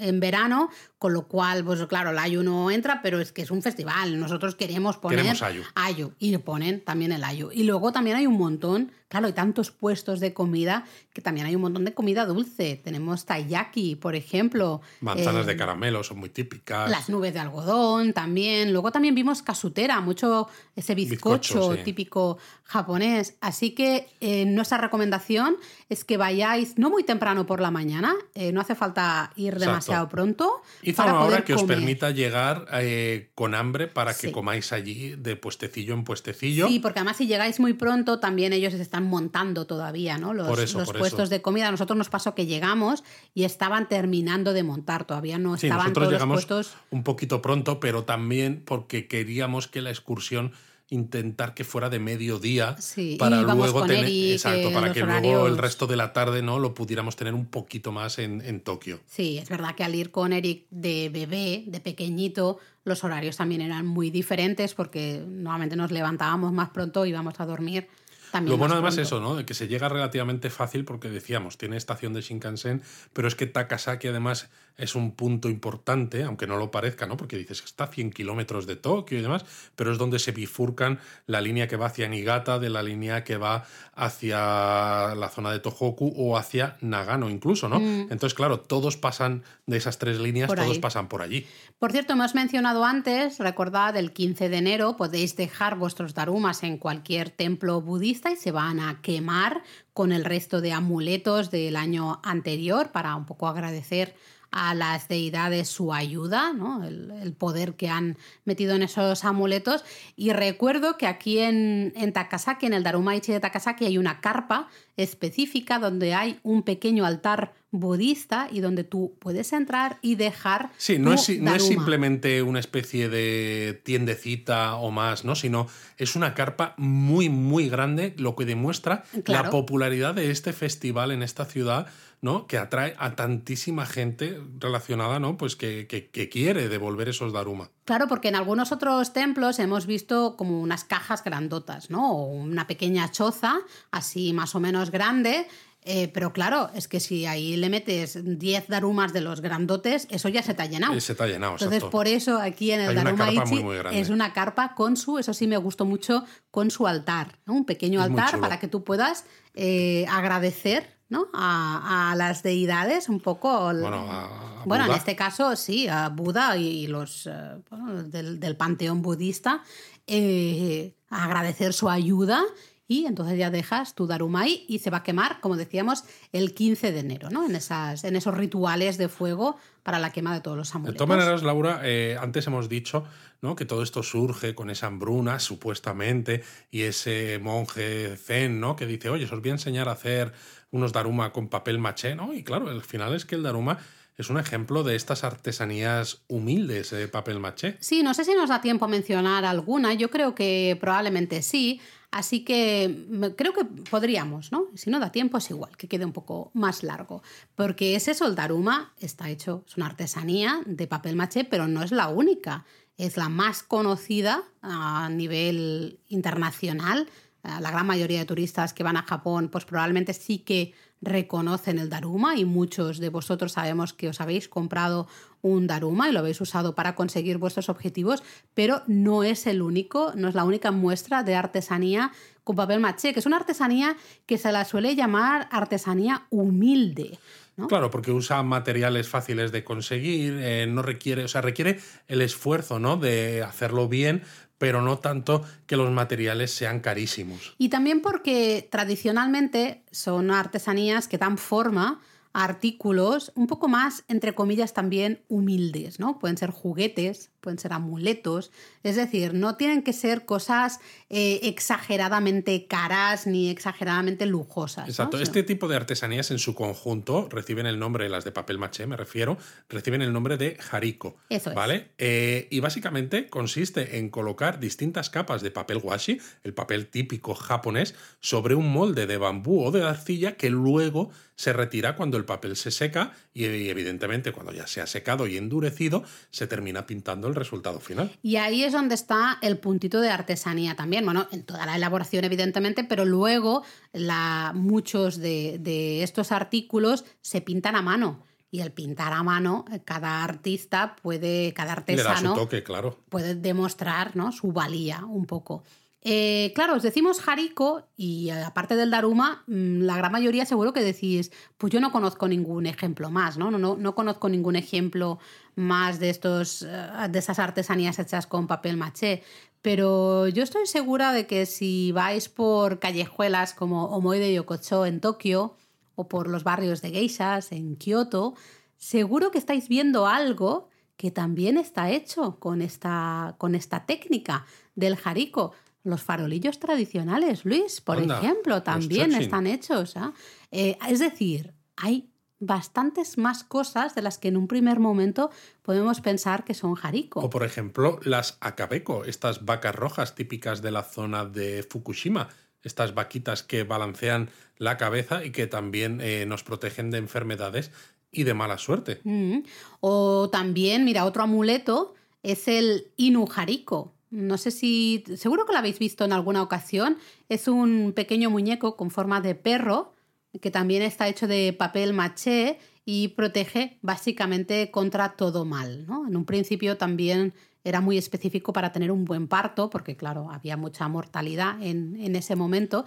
en verano, con lo cual, pues claro, el ayu no entra, pero es que es un festival, nosotros queremos poner Queremos ayu. ayu, y ponen también el ayu. Y luego también hay un montón, claro, hay tantos puestos de comida que también hay un montón de comida dulce. Tenemos taiyaki, por ejemplo. Manzanas eh, de caramelo son muy típicas. las nubes de algodón también. Luego también vimos casutera, mucho ese bizcocho, Bizcocho, sí. típico japonés. Así que eh, nuestra recomendación es que vayáis no muy temprano por la mañana, eh, no hace falta ir Exacto. demasiado pronto. Hizo para una hora que os comer. permita llegar eh, con hambre para que Sí. comáis allí de puestecillo en puestecillo. Sí, porque además si llegáis muy pronto, también ellos se están montando todavía, ¿no? Los, eso, puestos eso. de comida. A nosotros nos pasó que llegamos y estaban terminando de montar, todavía no Sí, estaban nosotros todos llegamos los puestos. un poquito pronto, pero también porque queríamos que la excursión intentar que fuera de mediodía Sí, para luego tener Eric, exacto eh, para que luego el horarios- resto de la tarde no lo pudiéramos tener un poquito más en, en Tokio. Sí, es verdad que al ir con Eric de bebé, de pequeñito, los horarios también eran muy diferentes porque normalmente nos levantábamos más pronto y íbamos a dormir también. Lo bueno más además es eso, ¿no? De que se llega relativamente fácil porque decíamos, tiene estación de Shinkansen, pero es que Takasaki además es un punto importante, aunque no lo parezca, ¿no? Porque dices que está a 100 kilómetros de Tokio y demás, pero es donde se bifurcan la línea que va hacia Niigata de la línea que va hacia la zona de Tohoku o hacia Nagano incluso, ¿no? Entonces, claro, todos pasan de esas tres líneas, Mm. Por todos ahí. pasan por allí. Por cierto, hemos mencionado antes, recordad, el 15 de enero podéis dejar vuestros darumas en cualquier templo budista y se van a quemar con el resto de amuletos del año anterior para un poco agradecer a las deidades su ayuda, ¿no? el, el poder que han metido en esos amuletos. Y recuerdo que aquí en, en Takasaki, en el Darumaichi de Takasaki, hay una carpa específica donde hay un pequeño altar budista y donde tú puedes entrar y dejar. Sí, no tu es, no es daruma. simplemente una especie de tiendecita o más, ¿no? Sino es una carpa muy, muy grande, lo que demuestra Claro. la popularidad de este festival en esta ciudad, ¿no? Que atrae a tantísima gente relacionada, ¿no? Pues que, que- que quiere devolver esos Daruma. Claro, porque en algunos otros templos hemos visto como unas cajas grandotas, ¿no? O una pequeña choza, así más o menos grande. eh, pero claro, es que si ahí le metes 10 darumas de los grandotes, eso ya se te ha llenado. Eh, Se te ha llenado, Entonces, exacto. por eso aquí en el Hay Daruma Ichi muy, es una carpa con su, eso sí me gustó mucho, con su altar, ¿no? Un pequeño Es altar para que tú puedas eh, agradecer ¿no? a, a las deidades un poco. Bueno, a- a bueno, en este caso sí, a Buda y los eh, bueno, del, del panteón budista, eh, agradecer su ayuda y entonces ya dejas tu Darumai y se va a quemar, como decíamos, el 15 de enero, ¿no? En, esas, en esos rituales de fuego para la quema de todos los De amuletos. todas maneras, Laura, eh, antes hemos dicho ¿no? que todo esto surge con esa hambruna, supuestamente, y ese monje zen, ¿no? Que dice, oye, os voy a enseñar a hacer unos daruma con papel maché, ¿no? Y claro, el final es que el daruma es un ejemplo de estas artesanías humildes de papel maché. Sí, no sé si nos da tiempo a mencionar alguna, yo creo que probablemente sí, así que creo que podríamos, ¿no? Si no da tiempo es igual, que quede un poco más largo, porque es eso, el daruma está hecho, es una artesanía de papel maché, pero no es la única, es la más conocida a nivel internacional. Eh, La gran mayoría de turistas que van a Japón, pues probablemente sí que reconocen el Daruma y muchos de vosotros sabemos que os habéis comprado un Daruma y lo habéis usado para conseguir vuestros objetivos, pero no es el único, no es la única muestra de artesanía con papel maché, que es una artesanía que se la suele llamar artesanía humilde. Claro, porque usa materiales fáciles de conseguir, eh, no requiere, o sea, requiere el esfuerzo, ¿no? De hacerlo bien, pero no tanto que los materiales sean carísimos. Y también porque tradicionalmente son artesanías que dan forma artículos un poco más, entre comillas, también humildes, ¿no? Pueden ser juguetes, pueden ser amuletos, es decir, no tienen que ser cosas eh, exageradamente caras ni exageradamente lujosas. Exacto, este tipo de artesanías en su conjunto reciben el nombre, las de papel maché me refiero, reciben el nombre de hariko. Eso es. ¿Vale? Eh, y básicamente consiste en colocar distintas capas de papel washi, el papel típico japonés, sobre un molde de bambú o de arcilla que luego se retira cuando el papel se seca y evidentemente cuando ya se ha secado y endurecido se termina pintando el resultado final. Y ahí es donde está el puntito de artesanía también, bueno, en toda la elaboración evidentemente, pero luego la, muchos de, estos artículos se pintan a mano. Y el pintar a mano, cada artista puede, cada artesano toque, claro. puede demostrar ¿no? su valía un poco. Eh, claro, os decimos Hariko y eh, aparte del Daruma, mm, la gran mayoría seguro que decís, pues yo no conozco ningún ejemplo más, ¿no? No, no, no conozco ningún ejemplo más de, estos, eh, de esas artesanías hechas con papel maché. Pero yo estoy segura de que si vais por callejuelas como Omoi de Yokocho en Tokio o por los barrios de geishas en Kioto, seguro que estáis viendo algo que también está hecho con esta, con esta técnica del Hariko. Los farolillos tradicionales, Luis, por ejemplo, también están hechos. ¿ah? Eh, es decir, hay bastantes más cosas de las que en un primer momento podemos pensar que son jariko. O por ejemplo, las akabeko, estas vacas rojas típicas de la zona de Fukushima, estas vaquitas que balancean la cabeza y que también eh, nos protegen de enfermedades y de mala suerte. Mm. O también, mira, otro amuleto es el Inu Hariko, no sé si, seguro que lo habéis visto en alguna ocasión. Es un pequeño muñeco con forma de perro que también está hecho de papel maché y protege básicamente contra todo mal. ¿no? En un principio también era muy específico para tener un buen parto, porque claro, había mucha mortalidad en, en ese momento.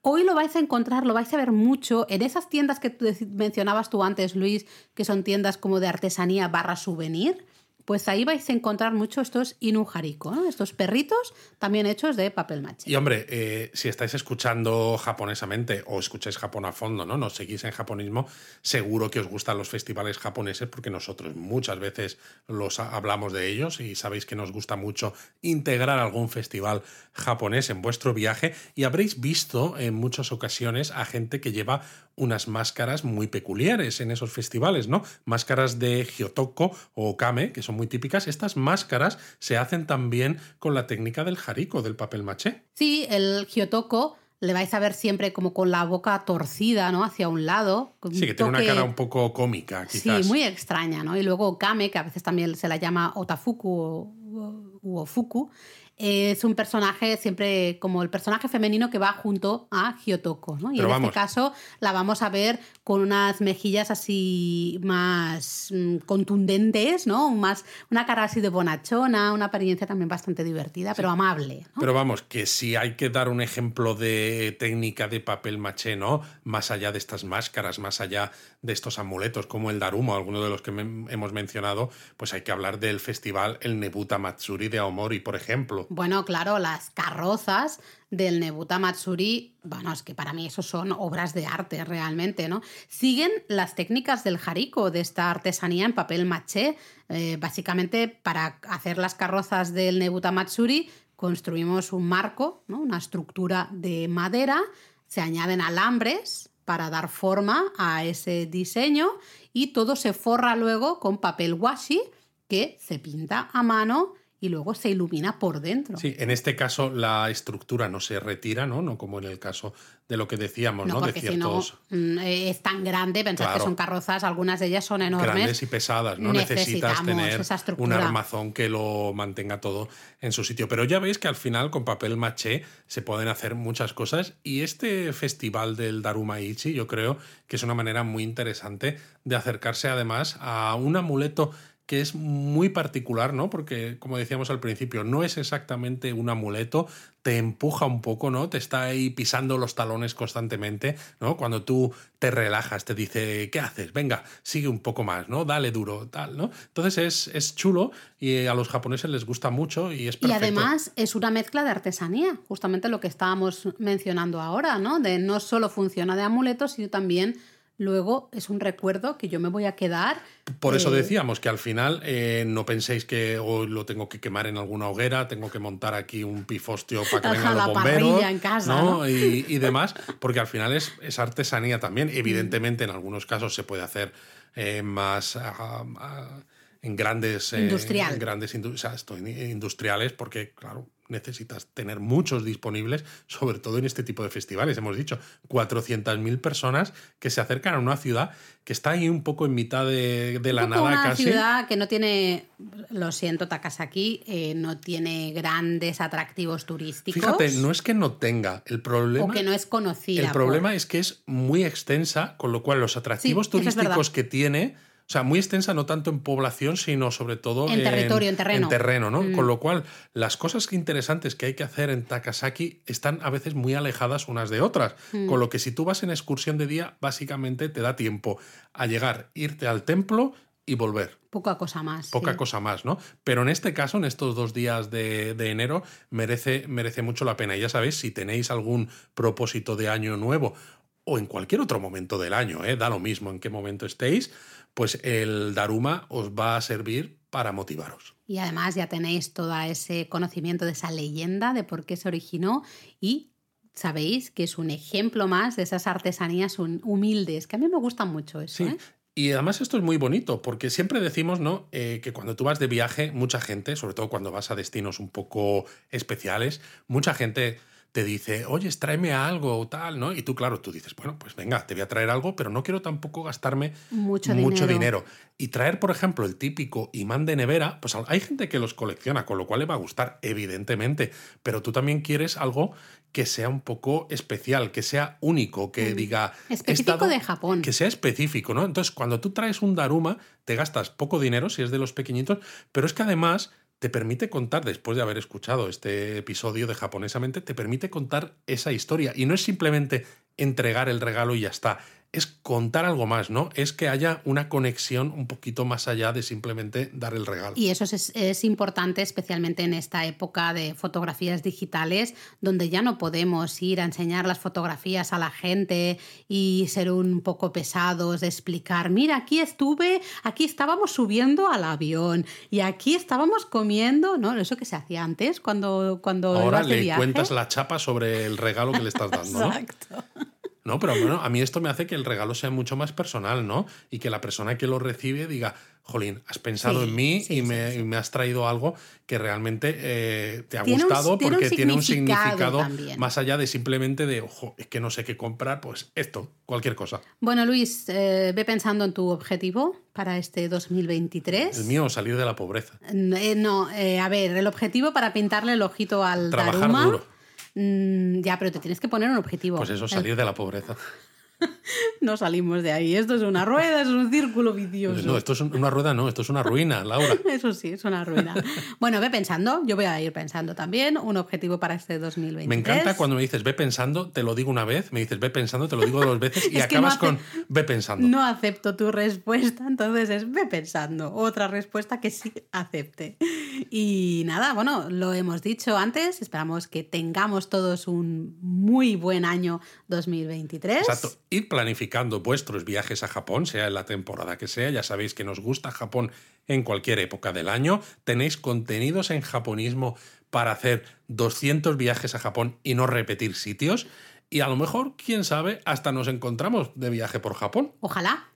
Hoy lo vais a encontrar, lo vais a ver mucho en esas tiendas que mencionabas tú antes, Luis, que son tiendas como de artesanía barra souvenir pues ahí vais a encontrar mucho estos inujariko, ¿no? estos perritos también hechos de papel maché. Y hombre, eh, si estáis escuchando japonesamente o escucháis Japón a fondo, ¿no? Nos seguís en japonismo, seguro que os gustan los festivales japoneses porque nosotros muchas veces los hablamos de ellos y sabéis que nos gusta mucho integrar algún festival japonés en vuestro viaje y habréis visto en muchas ocasiones a gente que lleva unas máscaras muy peculiares en esos festivales, ¿no? Máscaras de Hyotoko o Kame, que son muy típicas. Estas máscaras se hacen también con la técnica del jariko, del papel maché. Sí, el Hyotoko le vais a ver siempre como con la boca torcida, ¿no? Hacia un lado. Sí, que tiene una cara un poco cómica, quizás. Sí, muy extraña, ¿no? Y luego Kame, que a veces también se la llama Otafuku o, Ofuku, es un personaje siempre como el personaje femenino que va junto a Hyotoko, ¿no? Y en este caso la vamos a ver con unas mejillas así más mm, contundentes, ¿no? Más, una cara así de bonachona, una apariencia también bastante divertida, pero amable. Pero vamos, que si hay que dar un ejemplo de técnica de papel maché, ¿no? Más allá de estas máscaras, más allá de estos amuletos como el Darumo, alguno de los que hemos mencionado, pues hay que hablar del festival el Nebuta Matsuri de Aomori, por ejemplo. Bueno, claro, las carrozas del Nebuta Matsuri, bueno, es que para mí eso son obras de arte realmente, ¿no? Siguen las técnicas del hariko, de esta artesanía en papel maché. Eh, básicamente, para hacer las carrozas del Nebuta Matsuri, construimos un marco, ¿no? una estructura de madera, se añaden alambres para dar forma a ese diseño y todo se forra luego con papel washi que se pinta a mano y luego se ilumina por dentro. Sí, en este caso la estructura no se retira, ¿no? No como en el caso de lo que decíamos, ¿no? de ciertos... Mm, eh, es tan grande, pensad que son carrozas, algunas de ellas son enormes. Grandes y pesadas, ¿no? Necesitas tener un armazón que lo mantenga todo en su sitio. Pero ya veis que al final con papel maché se pueden hacer muchas cosas y este festival del Daruma Ichi yo creo que es una manera muy interesante de acercarse además a un amuleto que es muy particular, ¿no? Porque, como decíamos al principio, no es exactamente un amuleto, te empuja un poco, ¿no? Te está ahí pisando los talones constantemente, ¿no? Cuando tú te relajas, te dice, ¿qué haces? Venga, sigue un poco más, ¿no? Dale duro, tal, ¿no? Entonces es, es chulo y a los japoneses les gusta mucho y es perfecto. Y además es una mezcla de artesanía, justamente lo que estábamos mencionando ahora, ¿no? De no solo funciona de amuletos, sino también luego es un recuerdo que yo me voy a quedar. Por eso eh, decíamos que al final eh, no penséis que hoy lo tengo que quemar en alguna hoguera, tengo que montar aquí un pifostio para que vengan los bomberos en casa, ¿no? Y, demás, porque al final es, es artesanía también. Evidentemente, en algunos casos se puede hacer eh, más. Ah, ah, en grandes, Industrial. en grandes industriales, porque, claro, necesitas tener muchos disponibles, sobre todo en este tipo de festivales. Hemos dicho 400.000 personas que se acercan a una ciudad que está ahí un poco en mitad de, la nada una casi. ciudad que no tiene, lo siento, Takasaki, eh, no tiene grandes atractivos turísticos. Fíjate, no es que no tenga, el problema... O que no es conocida. El problema es que es muy extensa, con lo cual los atractivos turísticos que tiene o sea, muy extensa no tanto en población, sino sobre todo en, territorio, en terreno. En terreno, ¿no? Mm. Con lo cual, las cosas interesantes que hay que hacer en Takasaki están a veces muy alejadas unas de otras. Mm. Con lo que si tú vas en excursión de día, básicamente te da tiempo a llegar, irte al templo y volver. Poca cosa más. Poca cosa más, ¿no? Pero en este caso, en estos dos días de, de, enero, merece, merece mucho la pena. Y ya sabéis, si tenéis algún propósito de año nuevo o en cualquier otro momento del año, ¿eh? da lo mismo en qué momento estéis, pues el Daruma os va a servir para motivaros. Y además ya tenéis todo ese conocimiento de esa leyenda, de por qué se originó y sabéis que es un ejemplo más de esas artesanías humildes, que a mí me gusta mucho eso. Sí. ¿eh? Y además esto es muy bonito, porque siempre decimos, ¿no? Eh, que cuando tú vas de viaje, mucha gente, sobre todo cuando vas a destinos un poco especiales, mucha gente te dice, oye, tráeme algo o tal, ¿no? Y tú, claro, tú dices, bueno, pues venga, te voy a traer algo, pero no quiero tampoco gastarme mucho, mucho dinero. Y traer, por ejemplo, el típico imán de nevera, pues hay gente que los colecciona, con lo cual le va a gustar, evidentemente, pero tú también quieres algo que sea un poco especial, que sea único, que mm. diga... Específico de Japón. Que sea específico, ¿no? Entonces, cuando tú traes un Daruma, te gastas poco dinero si es de los pequeñitos, pero es que además te permite contar, después de haber escuchado este episodio de Japonesamente, te permite contar esa historia. Y no es simplemente entregar el regalo y ya está es contar algo más, ¿no? Es que haya una conexión un poquito más allá de simplemente dar el regalo. Y eso es, importante, especialmente en esta época de fotografías digitales, donde ya no podemos ir a enseñar las fotografías a la gente y ser un poco pesados de explicar, mira, aquí estuve, aquí estábamos subiendo al avión y aquí estábamos comiendo, ¿no? Eso que se hacía antes cuando... cuando Ahora le cuentas la chapa sobre el regalo que le estás dando. Exacto. No, pero bueno, a mí esto me hace que el regalo sea mucho más personal, ¿no? Y que la persona que lo recibe diga, jolín, has pensado en mí y, me, has traído algo que realmente eh, te ha gustado porque tiene un significado más allá de simplemente de, ojo, es que no sé qué comprar, pues esto, cualquier cosa. Bueno, Luis, eh, ve pensando en tu objetivo para este 2023. El mío, salir de la pobreza. Eh, no, a ver, el objetivo para pintarle el ojito al Trabajar duro. Mm, ya, pero te tienes que poner un objetivo. Pues eso, salir de la pobreza. no salimos de ahí. Esto es una rueda, es un círculo vicioso. No, esto es una rueda, no, esto es una ruina, Laura. Eso sí, es una ruina. Bueno, ve pensando, yo voy a ir pensando también un objetivo para este 2023. Me encanta cuando me dices ve pensando, te lo digo una vez, me dices ve pensando, te lo digo dos veces y acabas con ve pensando. No acepto tu respuesta, entonces es ve pensando. Otra respuesta que sí acepte. Y nada, bueno, lo hemos dicho antes, esperamos que tengamos todos un muy buen año 2023. Exacto ir planificando vuestros viajes a Japón, sea en la temporada que sea. Ya sabéis que nos gusta Japón en cualquier época del año. Tenéis contenidos en japonismo para hacer 200 viajes a Japón y no repetir sitios. Y a lo mejor, quién sabe, hasta nos encontramos de viaje por Japón. Ojalá.